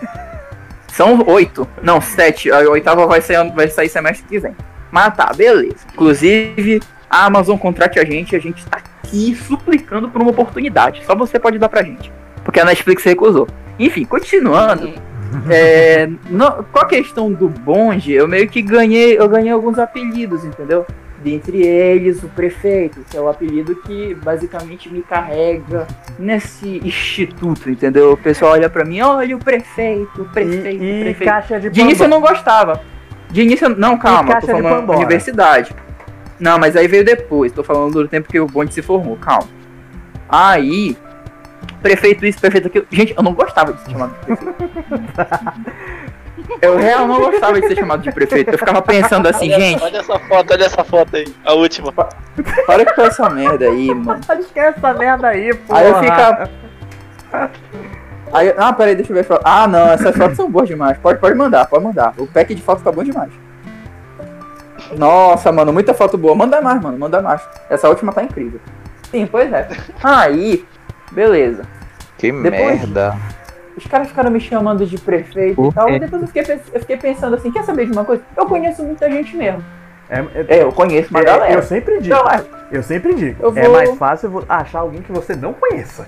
São oito. Não, sete. A oitava vai sair, vai sair semestre que vem. Mas tá, beleza. Inclusive, a Amazon contrate a gente. A gente tá aqui suplicando por uma oportunidade. Só você pode dar pra gente. Porque a Netflix recusou. Enfim, continuando. É, no- com a questão do bonde, eu meio que ganhei, eu ganhei alguns apelidos, entendeu? Dentre eles, o prefeito, que é o apelido que basicamente me carrega nesse instituto, entendeu? O pessoal olha pra mim, olha o prefeito, o prefeito, E, e prefeito. caixa de De início eu não gostava. De início, eu- não, calma, tô falando universidade. Não, mas aí veio depois, tô falando do tempo que o bonde se formou, calma. Aí, prefeito isso, prefeito aquilo. Gente, eu não gostava de ser chamado de prefeito. Eu real não gostava de ser chamado de prefeito. Eu ficava pensando assim, olha, gente, Olha essa foto, olha essa foto aí. A última. para com essa merda aí, mano. Esquece essa merda aí, pô. Aí eu fica. Aí, ah, peraí, deixa eu ver. a foto. Ah, não, essas fotos são boas demais. Pode, pode mandar, pode mandar. O pack de foto tá bom demais. Nossa, mano, muita foto boa. Manda mais, mano, manda mais. Essa última tá incrível. Sim, pois é. Aí, beleza. Que Depois- merda. Os caras ficaram me chamando de prefeito e tal. E depois eu fiquei, eu fiquei pensando assim: quer saber de uma coisa? Eu conheço muita gente mesmo. É, é- É, eu conheço uma é- galera. eu sempre digo. Então, é, Eu sempre digo. Eu É vou- mais fácil achar alguém que você não conheça.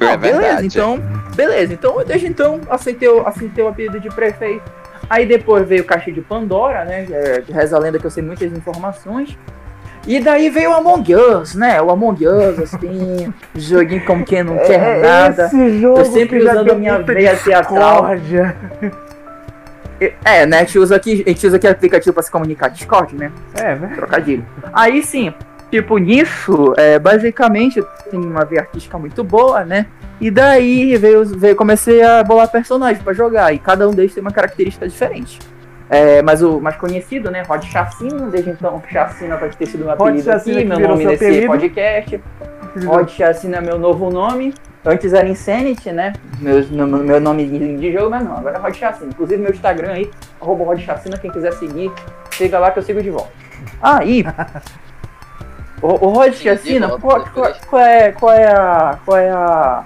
Não, É beleza, verdade. então. Beleza, então desde então aceitei, o- aceitei o apelido de prefeito. Aí depois veio o Caixa de Pandora, né? é, Reza a lenda que eu sei muitas informações. E daí veio o Among Us, né? O Among Us, assim, joguinho como quem não quer nada. É, Esse jogo Eu sempre usando a minha veia teatral. É, né? A gente usa aqui, a gente usa aqui aplicativo pra se comunicar, Discord, né? É, né? Trocadilho. Aí sim, tipo, nisso, é, basicamente, tem uma veia artística muito boa, né? E daí veio, veio, comecei a bolar personagens pra jogar. E cada um deles tem uma característica diferente. É, mas o mais conhecido, né? Rod Chacina, desde então Chacina pode ter sido meu apelido aqui, meu nome nesse apelido. podcast. Rod Chacina é meu novo nome. Antes era Insanity, né? Meu, meu, meu nome de jogo, mas não, agora é Rod Chacina. Inclusive meu Instagram aí, arroba Rod Chacina, quem quiser seguir, siga lá que eu sigo de volta. Aí, o, o Rod Chacina, qual, qual, qual é, qual é a. Qual é a.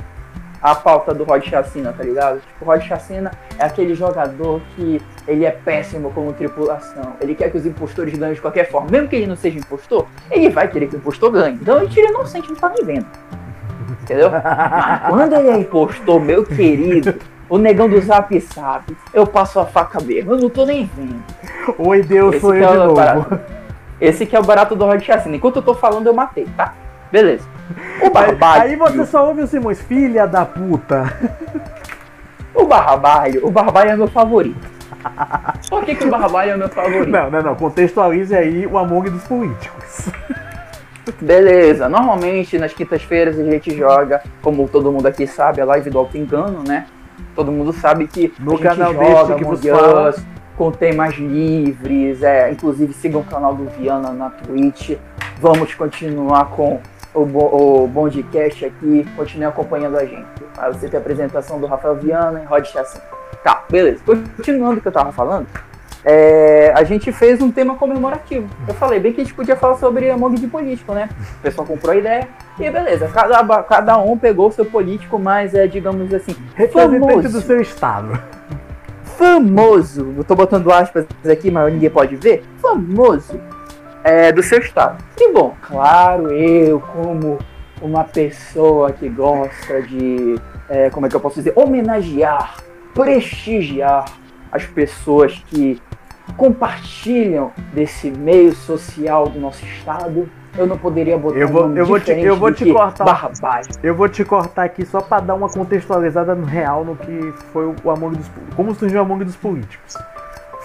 A pauta do Rod Chacina, tá ligado? Tipo, o Rod Chacina é aquele jogador que ele é péssimo como tripulação. Ele quer que os impostores ganhem de qualquer forma. Mesmo que ele não seja impostor, ele vai querer que o impostor ganhe. Então ele tira inocente, não tá nem vendo. Entendeu? Mas quando ele é impostor, meu querido, o negão do zap sabe. Eu passo a faca mesmo, eu não tô nem vendo. Oi, Deus, Esse sou eu é de novo. barato. Esse que é o barato do Rod Chacina. Enquanto eu tô falando, eu matei, tá? Beleza. O Aí, Barbalho. aí você só ouve o Simões, filha da puta. O Barbalho. O Barbalho é meu favorito. Por que, que o Barbalho é meu favorito? Não, não, não. Contextualize aí o Among dos políticos. Beleza, normalmente nas quintas-feiras a gente joga, como todo mundo aqui sabe, a live do Alto Engano, né? Todo mundo sabe que No a gente canal joga deste que vos Among fala. Us com temas livres, é, inclusive sigam o canal do Viana na Twitch. Vamos continuar com o, bo o Bondcast aqui, continue acompanhando a gente. Aí você tem a apresentação do Rafael Viana e Rod Chassin. Tá, beleza. Continuando o que eu tava falando, é, a gente fez um tema comemorativo. Eu falei bem que a gente podia falar sobre Among de político, né? O pessoal comprou a ideia e beleza. Cada, cada um pegou o seu político, mas é, digamos assim, Representante do seu estado. famoso. Eu tô botando aspas aqui, mas ninguém pode ver. Famoso é, do seu estado. E bom, claro, eu como uma pessoa que gosta de, é, como é que eu posso dizer, homenagear, prestigiar as pessoas que compartilham desse meio social do nosso estado. Eu não poderia botar Eu vou- um eu vou te- eu vou te cortar. Eu vou te cortar aqui só pra dar uma contextualizada no real no que foi o Among dos Como surgiu o Among dos Políticos.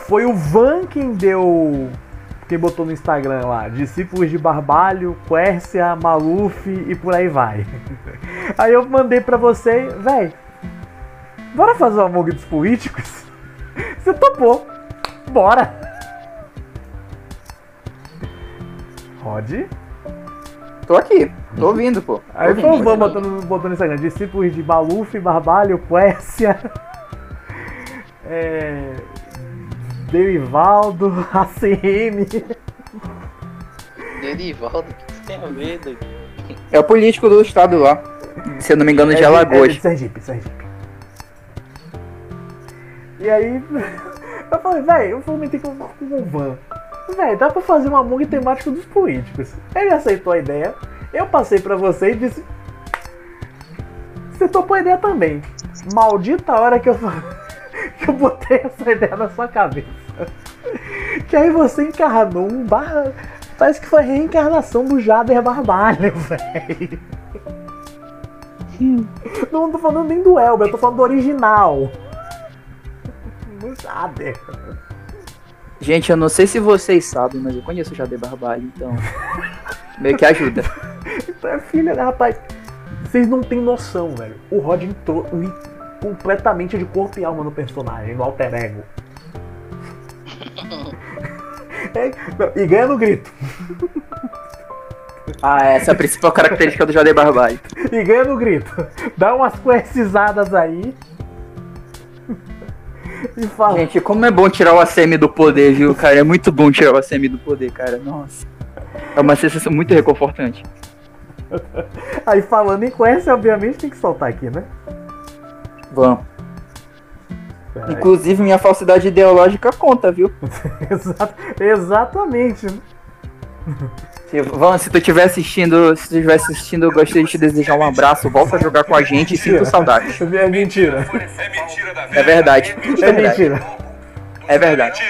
Foi o Van quem deu. Quem botou no Instagram lá, discípulos de Barbalho, Quércia, Maluf e por aí vai. Aí eu mandei pra você, véi, bora fazer o Among dos Políticos? Você topou. Bora! Rod? Tô aqui, tô ouvindo, pô. Aí foi o Van botando, botando no Instagram, discípulos de Maluf, Barbalho, Quércia, é, Derivaldo, ACM. Derivaldo, o que isso tem a ver, doido? É o político do estado lá. Se eu não me engano, de É Alagoas. de Sergipe, Sergipe. E aí, eu falei, velho, eu comentei com, com o Van. Velho, dá pra fazer uma Among temático dos políticos. Ele aceitou a ideia, eu passei pra você e disse. Você topou a ideia também. Maldita hora que eu, fa- que eu botei essa ideia na sua cabeça. Que aí você encarnou um barra. Parece que foi a reencarnação do Jader Barbalho, velho. Não tô falando nem do Elber, eu tô falando do original. Do Jader. Gente, eu não sei se vocês sabem, mas eu conheço o Jader Barbalho, então. Meio que ajuda. Então é filha, né, rapaz? Vocês não têm noção, velho. O Rod entrou completamente de corpo e alma no personagem, no alter ego. É, e ganha no grito. Ah, essa é a principal característica do Jodei Barbalho. E ganha no grito. Dá umas coercizadas aí. E fala. Gente, como é bom tirar o ACM do poder, viu, cara? É muito bom tirar o ACM do poder, cara. Nossa. É uma sensação muito reconfortante. Aí falando em coerce, obviamente tem que soltar aqui, né? Vamos. Peraí. Inclusive, minha falsidade ideológica conta, viu? Exa- exatamente. Se, Van, se tu estiver assistindo, se tu estiver assistindo, eu gostaria de te desejar um abraço. Volta a jogar com a gente e sinto saudade. É mentira. É verdade. É mentira. É verdade.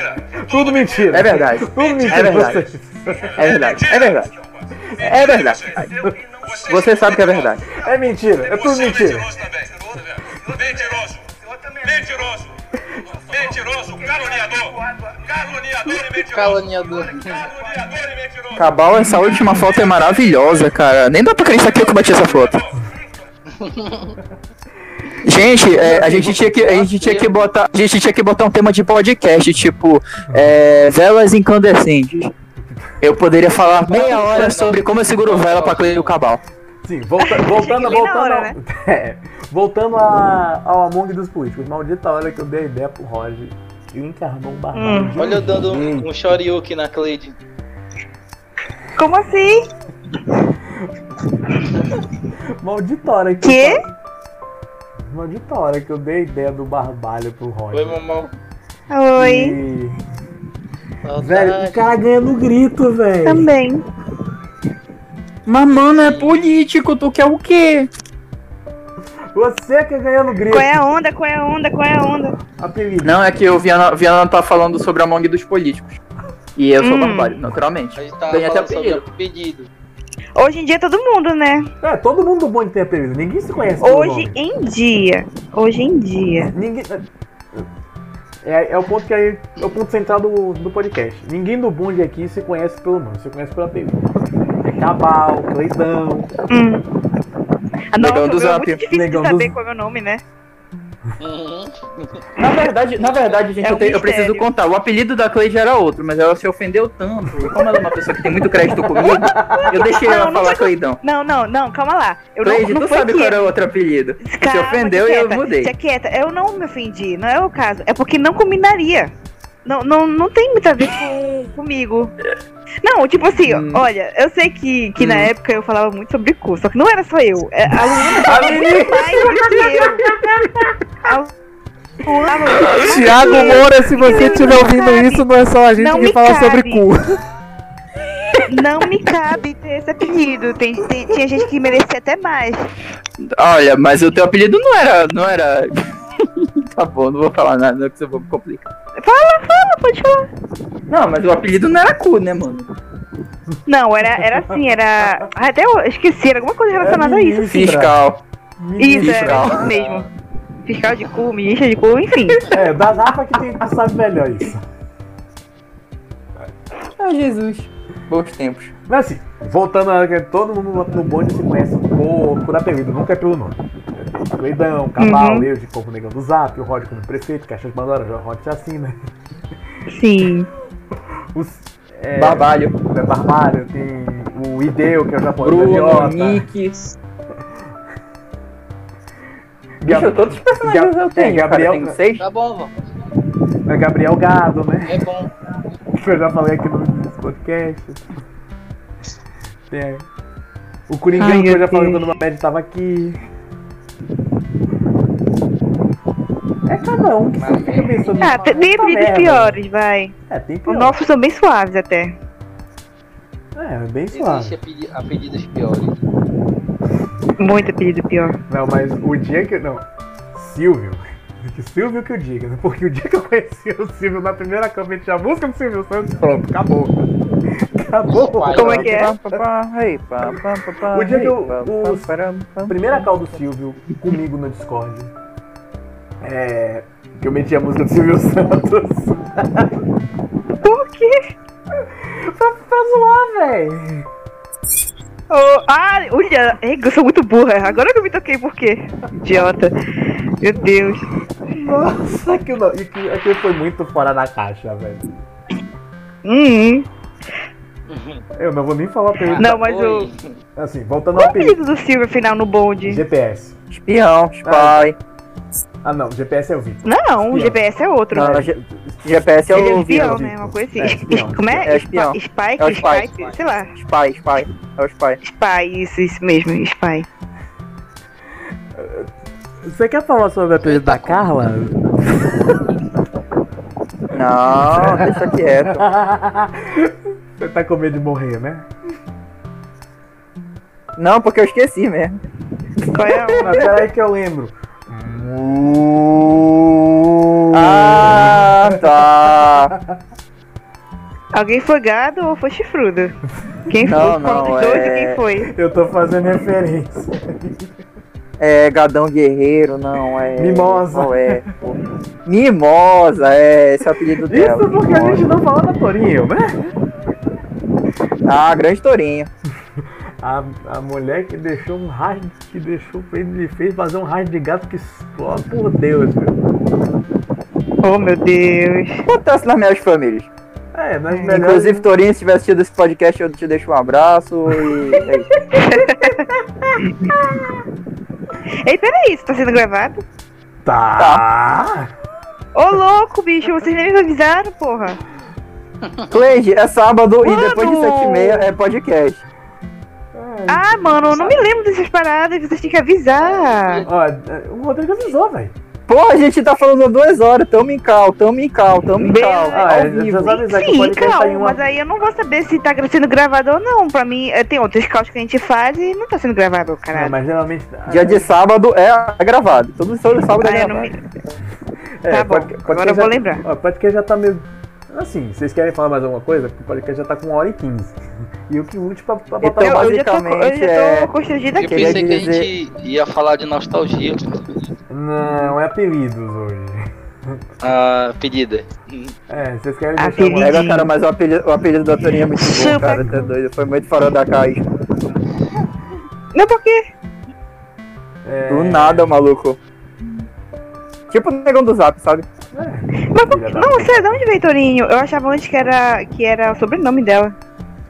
Tudo mentira. É verdade. Tudo mentira. É verdade. É verdade. É verdade. É verdade. Você sabe que é verdade. É mentira. É tudo mentira. Mentiroso. Mentiroso. Mentiroso. Caluniador. Caluniador e mentiroso. Caluniador. Caluniador e mentiroso. Cabal, essa última foto é maravilhosa, cara. Nem dá pra acreditar que eu que bati essa foto. Gente, é, a gente tinha que a gente tinha que botar a gente tinha que botar um tema de podcast tipo é, velas incandescentes. Eu poderia falar meia hora sobre como eu seguro vela pra Cleio Cabal. Sim, volta, voltando, voltando, hora, ao, né? é, voltando a- ao Among dos políticos. Maldita hora que eu dei a ideia pro Roger. Ele encarnou um barbado. Hum. de Olha eu dando um, um shoryuken na Cleide. Como assim? Maldita hora que. Quê? eu- Maldita hora que eu dei a ideia do barbalho pro Roger. Oi, mamão. Oi. E-. Velho, o cara ganha no grito, velho. Também. Mas mano, é político, tu quer o quê? Você que ganha no grito. Qual é a onda? Qual é a onda? Qual é a onda? Apelido. Não, é que o Viana, Viana tá falando sobre a Among dos políticos. E eu sou Hum. barbário, naturalmente. A gente tava Ganhei até apelido. pedido. Hoje em dia todo mundo, né? É, todo mundo bom de ter apelido. Ninguém se conhece pelo Hoje nome. em dia. Hoje em dia. Ninguém. É, é o ponto que é, é o ponto central do, do podcast. Ninguém do bonde aqui se conhece pelo nome, se conhece pelo apelido. É Cabal, Cleidão. Hum. Ah, Negão nossa, do é Zap. muito difícil Negão de do saber Zap. qual é o meu nome, né? Uhum. Na verdade, na verdade, gente, É eu, tenho- eu preciso contar. O apelido da Cleide era outro, mas ela se ofendeu tanto. E como ela é uma pessoa que tem muito crédito comigo, eu deixei ela Não, não falar foi- Cleidão. Não, não, não, calma lá. Eu não, Cleide, não tu sabe que... qual era o outro apelido. Se Calma, ofendeu e eu mudei. Tia quieta, eu não me ofendi, não é o caso. É porque não combinaria. Não, não, não tem muito a ver com, comigo. Não, tipo assim, Hum. olha, eu sei que, que na Hum. época eu falava muito sobre cu, só que não era só eu. É, a Luana falava muito mais do que eu. A eu. Moura, se você estiver ouvindo cabe. isso, não é só a gente Não que me fala cabe. sobre cu. Não me cabe ter esse apelido. Tem, tem- tinha gente que merecia até mais. Olha, mas o teu apelido não era. Não era. Tá bom, não vou falar nada, não, que eu vou me complicar. Fala, fala, pode falar. Não, mas o apelido não era cu, né, mano? Não, era, era assim, era. ah, Até eu esqueci, era alguma coisa relacionada a isso. ministra. Fiscal. Isso, era Fiscal. isso mesmo. Fiscal de cu, ministra de cu, enfim. É, da Rafa que, tem, que sabe melhor isso. Ah, Jesus. Bons tempos. Mas assim, voltando a que todo mundo no bonde se conhece por, por apelido, nunca é pelo nome. É Cleidão, Cabal, Uhum. eu de Corpo Negão do Zap, o Rod como prefeito, Caixa de Pandora, o Rod Chacina. Sim. Os, é, Barbalho. É Barbalho, tem o Ideu, que é o japonês Bruno, Gaviota. Nick. Gab- Bicho, todos os personagens Gab- eu tenho. é, Gabriel- cara, tem seis. Tá bom, vó. é Gabriel Gado, né? É bom. Que eu já falei aqui no nos podcasts. Tem o Coringão, Ai, que eu já falei quando o Mamed tava aqui. É cada um que você fica pensando. Ah, tem, tem "Puta apelidos merda." piores, vai. É, tem Os pior. nossos são bem suaves até. É, bem suave. Existe apeli- apelidos piores. Muito apelido pior. Não, mas o dia que. Não. Silvio. Que Silvio que eu diga, né? Porque o dia que eu conheci o Silvio na primeira câmera a música do Silvio Santos, pronto, acabou. Acabou. Como é que é? O dia que eu- o- A primeira call do Silvio comigo no Discord. É. Que eu meti a música do Silvio Santos. Por quê? pra, pra zoar, véi. Oh, ah, olha, eu sou muito burra. Agora que eu me toquei por quê? Idiota. Meu Deus. Nossa, aquilo, aquilo, aquilo foi muito fora da caixa, velho. Hum, Eu não vou nem falar o apelido. não, mas o. Assim, voltando Qual ao é o apelido apelido. do Silvio final no bonde? GPS. Espião, spy. Ah, não, GPS é o Vitor. Não, o Espião. GPS é outro. Não, né? G- GPS é Ele é o espião, vírus. né? Uma coisa assim. É, espião. Como é? É espião. Spi- Spike, É o spy. Spike, sei lá. Spy, spy. É o spy. Spy, isso, isso mesmo, Spy. Você quer falar sobre o apelido da Carla? Não, deixa quieto. Você tá com medo de morrer, né? Não, porque eu esqueci mesmo. Qual é a Mas peraí que eu lembro. Ah, tá. Alguém foi gado ou foi chifrudo? Quem Não, foi? Não, dos dois é- quem foi? Eu tô fazendo referência. É Gadão Guerreiro, não, é. Mimosa. Qual é? Mimosa, é, esse é o apelido dela. Isso porque a Mimosa. gente não fala da Torinho, né? Ah, grande tourinho. A, a mulher que deixou um rastro, que deixou, ele fez fazer um rastro de gato que explode por Deus, meu. Oh, meu Deus. Acontece nas minhas famílias. É, nas melhores... Inclusive, Tourinho, se tiver assistido esse podcast, eu te deixo um abraço e. É isso. Ei, peraí, isso tá sendo gravado? Tá. Ô, louco, bicho, vocês nem me avisaram, porra. Cleide, é sábado e Mano! depois de 7h30 é podcast. Ah, mano, eu não me lembro dessas paradas, vocês têm que avisar. Ó, o Rodrigo avisou, velho. Pô, a gente tá falando há duas horas, tamo em cal, tamo em cal, tamo em cal. Beleza. Ah, é, que o Sim, tá calma, uma... mas aí eu não vou saber se tá sendo gravado ou não. Pra mim, eh, tem outros calls que a gente faz e não tá sendo gravado, Não, caralho. mas geralmente... Dia de sábado é gravado. Todo sábado é Ah, eu não gravado. me... É, Tá bom, podcast- agora eu vou já- lembrar. Ó, podcast já tá meio... Assim, vocês querem falar mais alguma coisa? O podcast já tá com 1 hora e 15. E o que útil pra, pra botar Então, o Eu, eu já tô, eu basicamente, já tô é- constrangida Eu aqui. queria pensei que a dizer- gente ia falar de nostalgia. Não, é apelidos hoje. Ah, pedida. É, vocês querem Ah, deixar uma... apelido. Pega, cara, mas o apelido, o apelido é muito bom, cara. Tá doido. Foi muito fora da caixa. Não, por quê? É, Do nada, maluco. Tipo o negão do zap, sabe? Mas Não, puta. sério, de onde veio Torinho? Eu achava antes que era, que era o sobrenome dela.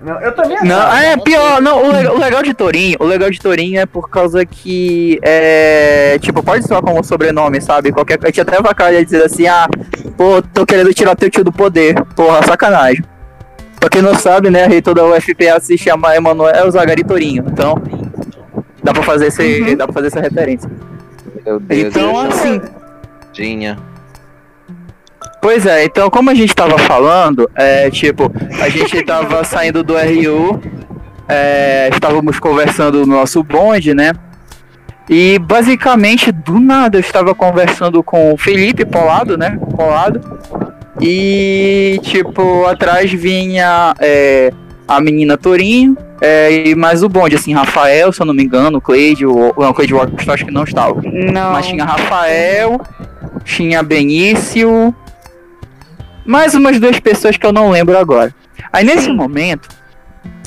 Não, eu também Não, achava. é pior, não, o legal, o legal de Torinho, o legal de Torinho é por causa que é, tipo, pode soar como sobrenome, sabe? Qualquer, a gente até vai dizer assim, ah, pô, tô querendo tirar teu tio do poder. Porra, sacanagem. Pra quem não sabe, né, a reitor da UFPA se chama Emanuel Zagari Torinho, então dá pra fazer esse, dá pra fazer essa referência. Meu Deus, Então, eu assim, Tinha. Pois é, então como a gente tava falando, é, tipo, a gente tava saindo do RU, é, estávamos conversando no nosso bonde, né? E basicamente, do nada, eu estava conversando com o Felipe Polado, né? Polado. E, tipo, atrás vinha é, a menina Torinho é, e mais o bonde, assim, Rafael, se eu não me engano, Cleide, o, não, Cleide Walker, acho que não estava. Não. Mas tinha Rafael, tinha Benício, mais umas duas pessoas que eu não lembro agora. Aí nesse momento,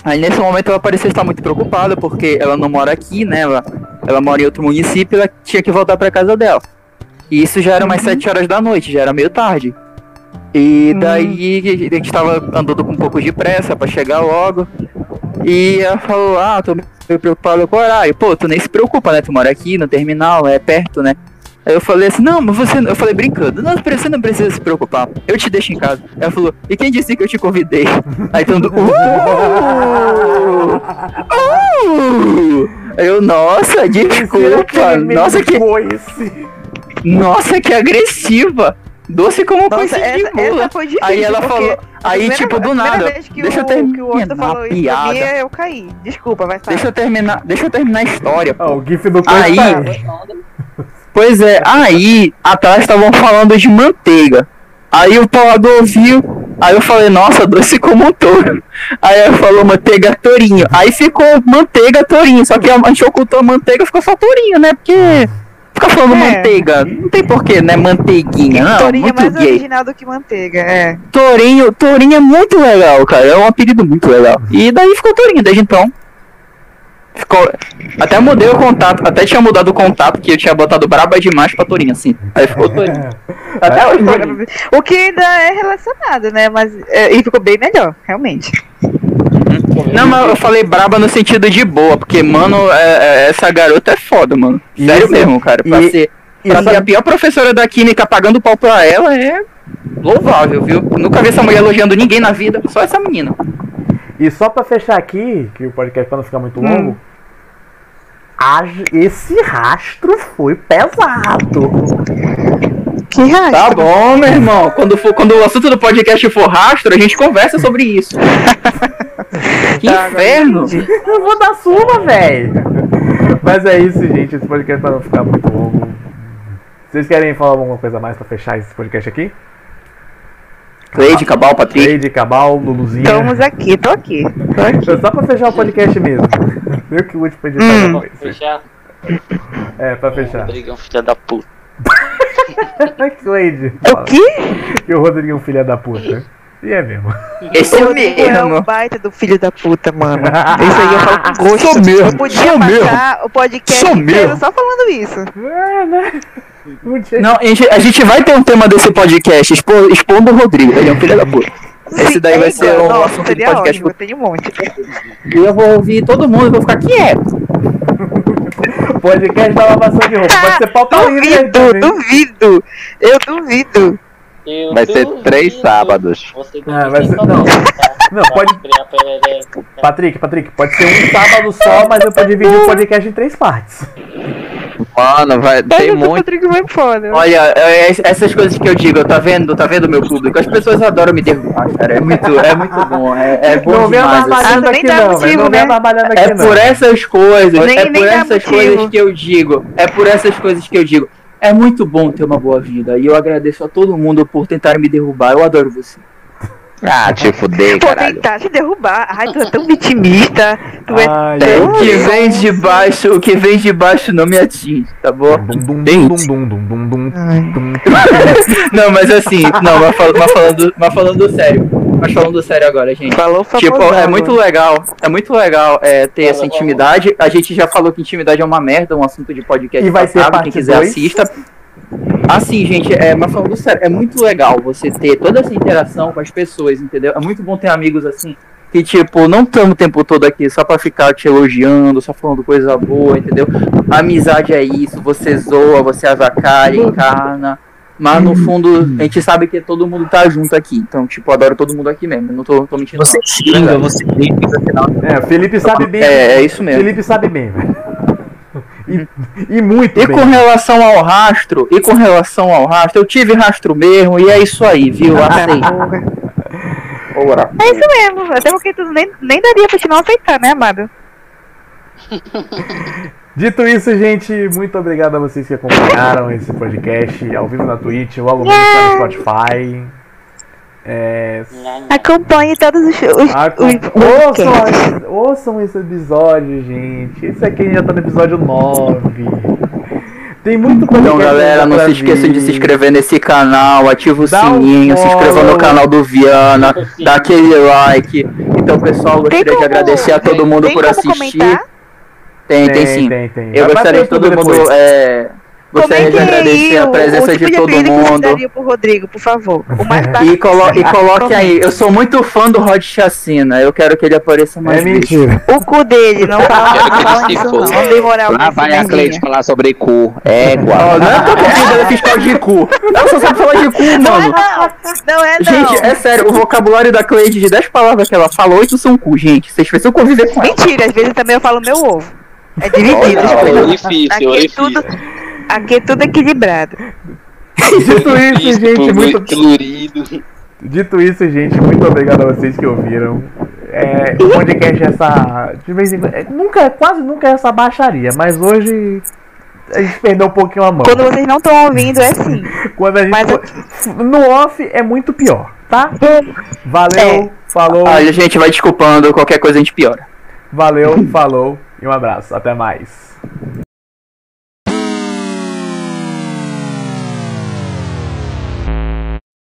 aí nesse momento ela parecia estar muito preocupada porque ela não mora aqui, né? Ela, ela mora em outro município e ela tinha que voltar para casa dela. E isso já era umas sete horas da noite, já era meio tarde. E daí a gente tava andando com um pouco de pressa para chegar logo. E ela falou, ah, tô meio preocupado com o horário. Pô, tu nem se preocupa, né? Tu mora aqui no terminal, é perto, né? Aí eu falei assim, não, mas você. Eu falei brincando, não, você não precisa se preocupar. Eu te deixo em casa. Ela falou, e quem disse que eu te convidei? Aí todo mundo. Uh! Uh! Eu, nossa, desculpa. Nossa, que. Nossa, que agressiva. Doce como Nossa, coisa de essa, mula. essa foi difícil. Aí ela falou. Aí, primeira- tipo, do nada. Deixa eu o, terminar que o Otto falou a isso piada. mim, eu caí. Desculpa, vai falar. Deixa eu terminar, deixa eu terminar a história. Ó, o gif do aí. Pois é, aí atrás estavam falando de manteiga. Aí o Paulo ouviu, aí eu falei, nossa, doce como um touro. Aí ela falou manteiga tourinho. Aí ficou manteiga tourinho, só que a gente ocultou a manteiga ficou só tourinho, né? Porque fica falando É. manteiga, não tem porquê, né? Manteiguinha, não, Torinho é muito mais gay. original do que manteiga, é. Tourinho, tourinho é muito legal, cara, é um apelido muito legal. E daí ficou tourinho, desde então. Ficou... Até mudei o contato, até tinha mudado o contato, que eu tinha botado braba demais pra Torinha, assim. Aí ficou Torinha. Até hoje, Torinha. O que ainda é relacionado, né? Mas é, e ficou bem melhor, realmente. Não, mas eu falei braba no sentido de boa, porque, mano, é- é- essa garota é foda, mano. Sério Isso- mesmo, cara. Pra e- ser, pra ser a pior professora da química pagando pau pra ela é louvável, viu? Nunca vi essa mulher elogiando ninguém na vida, só essa menina. E só pra fechar aqui, que o podcast pra não ficar muito Hum. longo, age- esse rastro foi pesado. Que raiva. Tá bom, meu irmão. Quando, for, quando o assunto do podcast for rastro, a gente conversa sobre isso. que inferno! Eu vou dar suma, velho. Mas é isso, gente. Esse podcast pra não ficar muito longo. Vocês querem falar alguma coisa a mais pra fechar esse podcast aqui? Cleide, Cabal, Patrick. Cleide, Cabal, Luluzinha. Estamos aqui, tô aqui. Tô aqui. Só pra fechar o podcast mesmo. Viu que o último editar Hum. depois. Fechar. É, pra fechar. Rodrigão, filha da puta. Cleide. O quê? Que o Rodrigo é um filho da puta. E é mesmo. Esse O Rodrigo é um mesmo. baita do filho da puta, mano. Isso aí eu falo com gosto. Sou mesmo, Eu podia sou passar o podcast Sou inteiro mesmo. só falando isso. É, né? Um Não, a gente, a gente vai ter um tema desse podcast expo, expondo o Rodrigo. Ele é um filho da puta. Esse daí vai ser Nossa, assunto de podcast. ótimo, eu tenho um monte. E eu vou ouvir todo mundo e vou ficar quieto. Podcast da lavação de roupa. Pode ser pauta livre Duvido, duvido. Eu duvido. Eu Vai ser três sábados. Você Ah, vai ser- não. tá? Não, pode- perereca. Patrick, Patrick, pode ser um sábado só, mas eu posso dividir o podcast em três partes. Mano, vai, tem Mas o muito. Rodrigo vai foda. Olha, é- essas coisas que eu digo, tá vendo? Tá vendo meu público? As pessoas adoram me derrubar, cara. É muito, é muito bom. É, é bom não vem demais. assim. Ah, nem aqui dá não, motivo, Não né? aqui É não. por essas coisas, Nem- é nem por essas motivo. coisas que eu digo. É por essas coisas que eu digo. É muito bom ter uma boa vida. E eu agradeço a todo mundo por tentar me derrubar. Eu adoro você. Ah, te fuder, Pô, caralho. tentar te derrubar. Ai, tu é tão vitimista. Tu é Ai, tão. O que vem de baixo, o que vem de baixo não me atinge, tá bom? Dum, dum, dum, dum, dum, dum. Não, mas assim, não, mas falando, mas falando sério. Mas falando sério agora, gente. Falou Tipo, é muito legal, é muito legal é, ter essa intimidade. A gente já falou que intimidade é uma merda, um assunto de podcast E vai passado, parte quem quiser dois? assista. Assim, gente, é, mas falando sério, é muito legal você ter toda essa interação com as pessoas, entendeu? É muito bom ter amigos assim, que tipo, não estamos o tempo todo aqui só pra ficar te elogiando, só falando coisa boa, entendeu? A amizade é isso, você zoa, você avacalha, encarna. Mas no fundo, a gente sabe que todo mundo tá junto aqui. Então, tipo, adoro todo mundo aqui mesmo. Não tô, tô mentindo. Você não. xinga, você É, o Felipe sabe bem. É, é isso mesmo. Felipe sabe bem, velho. E, e muito E bem. com relação ao rastro, e com relação ao rastro, eu tive rastro mesmo, e é isso aí, viu? Aceita. Ora. É isso mesmo. Até porque tu nem, nem daria pra te não aceitar, né, amado? Dito isso, gente, muito obrigado a vocês que acompanharam esse podcast ao vivo na Twitch, logo menos está no Spotify. É, Acompanhe todos os. os, a- os ouçam, ouçam esse episódio, gente. Esse aqui já tá no episódio 9. Tem muito podcast Então, galera, não se esqueça de se inscrever nesse canal, ativa o Dá um sininho, se inscreva no canal do Viana, dá aquele like. Então, pessoal, gostaria de como- agradecer a todo mundo Tem por assistir. comentar? Tem, tem, Tem, sim. tem, tem. Eu Vai gostaria de todo mundo. É, gostaria de Comentem agradecer aí a presença o tipo de todo que vocês mundo. dariam pro Rodrigo, por favor. O mais É. básico. E, colo e coloque aí, eu sou muito fã do Rod Chacina, eu quero que ele apareça mais É vezes. mentira. O cu dele, não fala, Quero que não dei moral Lá vai a. Cleide falar sobre cu. Égua. Ó, não é porque a vida é fiscal de cu. Ela só sabe falar de cu, Não é mano. não, não é não. Gente, é sério, o vocabulário da Cleide de 10 palavras que ela fala, 8 são cu, gente. Vocês precisam conviver com ela. Mentira, às vezes também eu falo meu ovo. É dividido. Olha, coisas. orifício, aqui, é orifício. tudo, aqui é tudo equilibrado. Dito isso, gente, muito. colorido. Dito isso, gente, muito obrigado a vocês que ouviram. É, o podcast é essa. De vez em quando. é, Nunca, quase nunca é essa baixaria, mas hoje a gente perdeu um pouquinho a mão. Quando vocês não estão ouvindo, é assim. Quando a gente. Mas for- No off é muito pior, tá? Valeu, É. falou, a gente vai desculpando, qualquer coisa a gente piora. valeu, falou e um abraço. Até mais.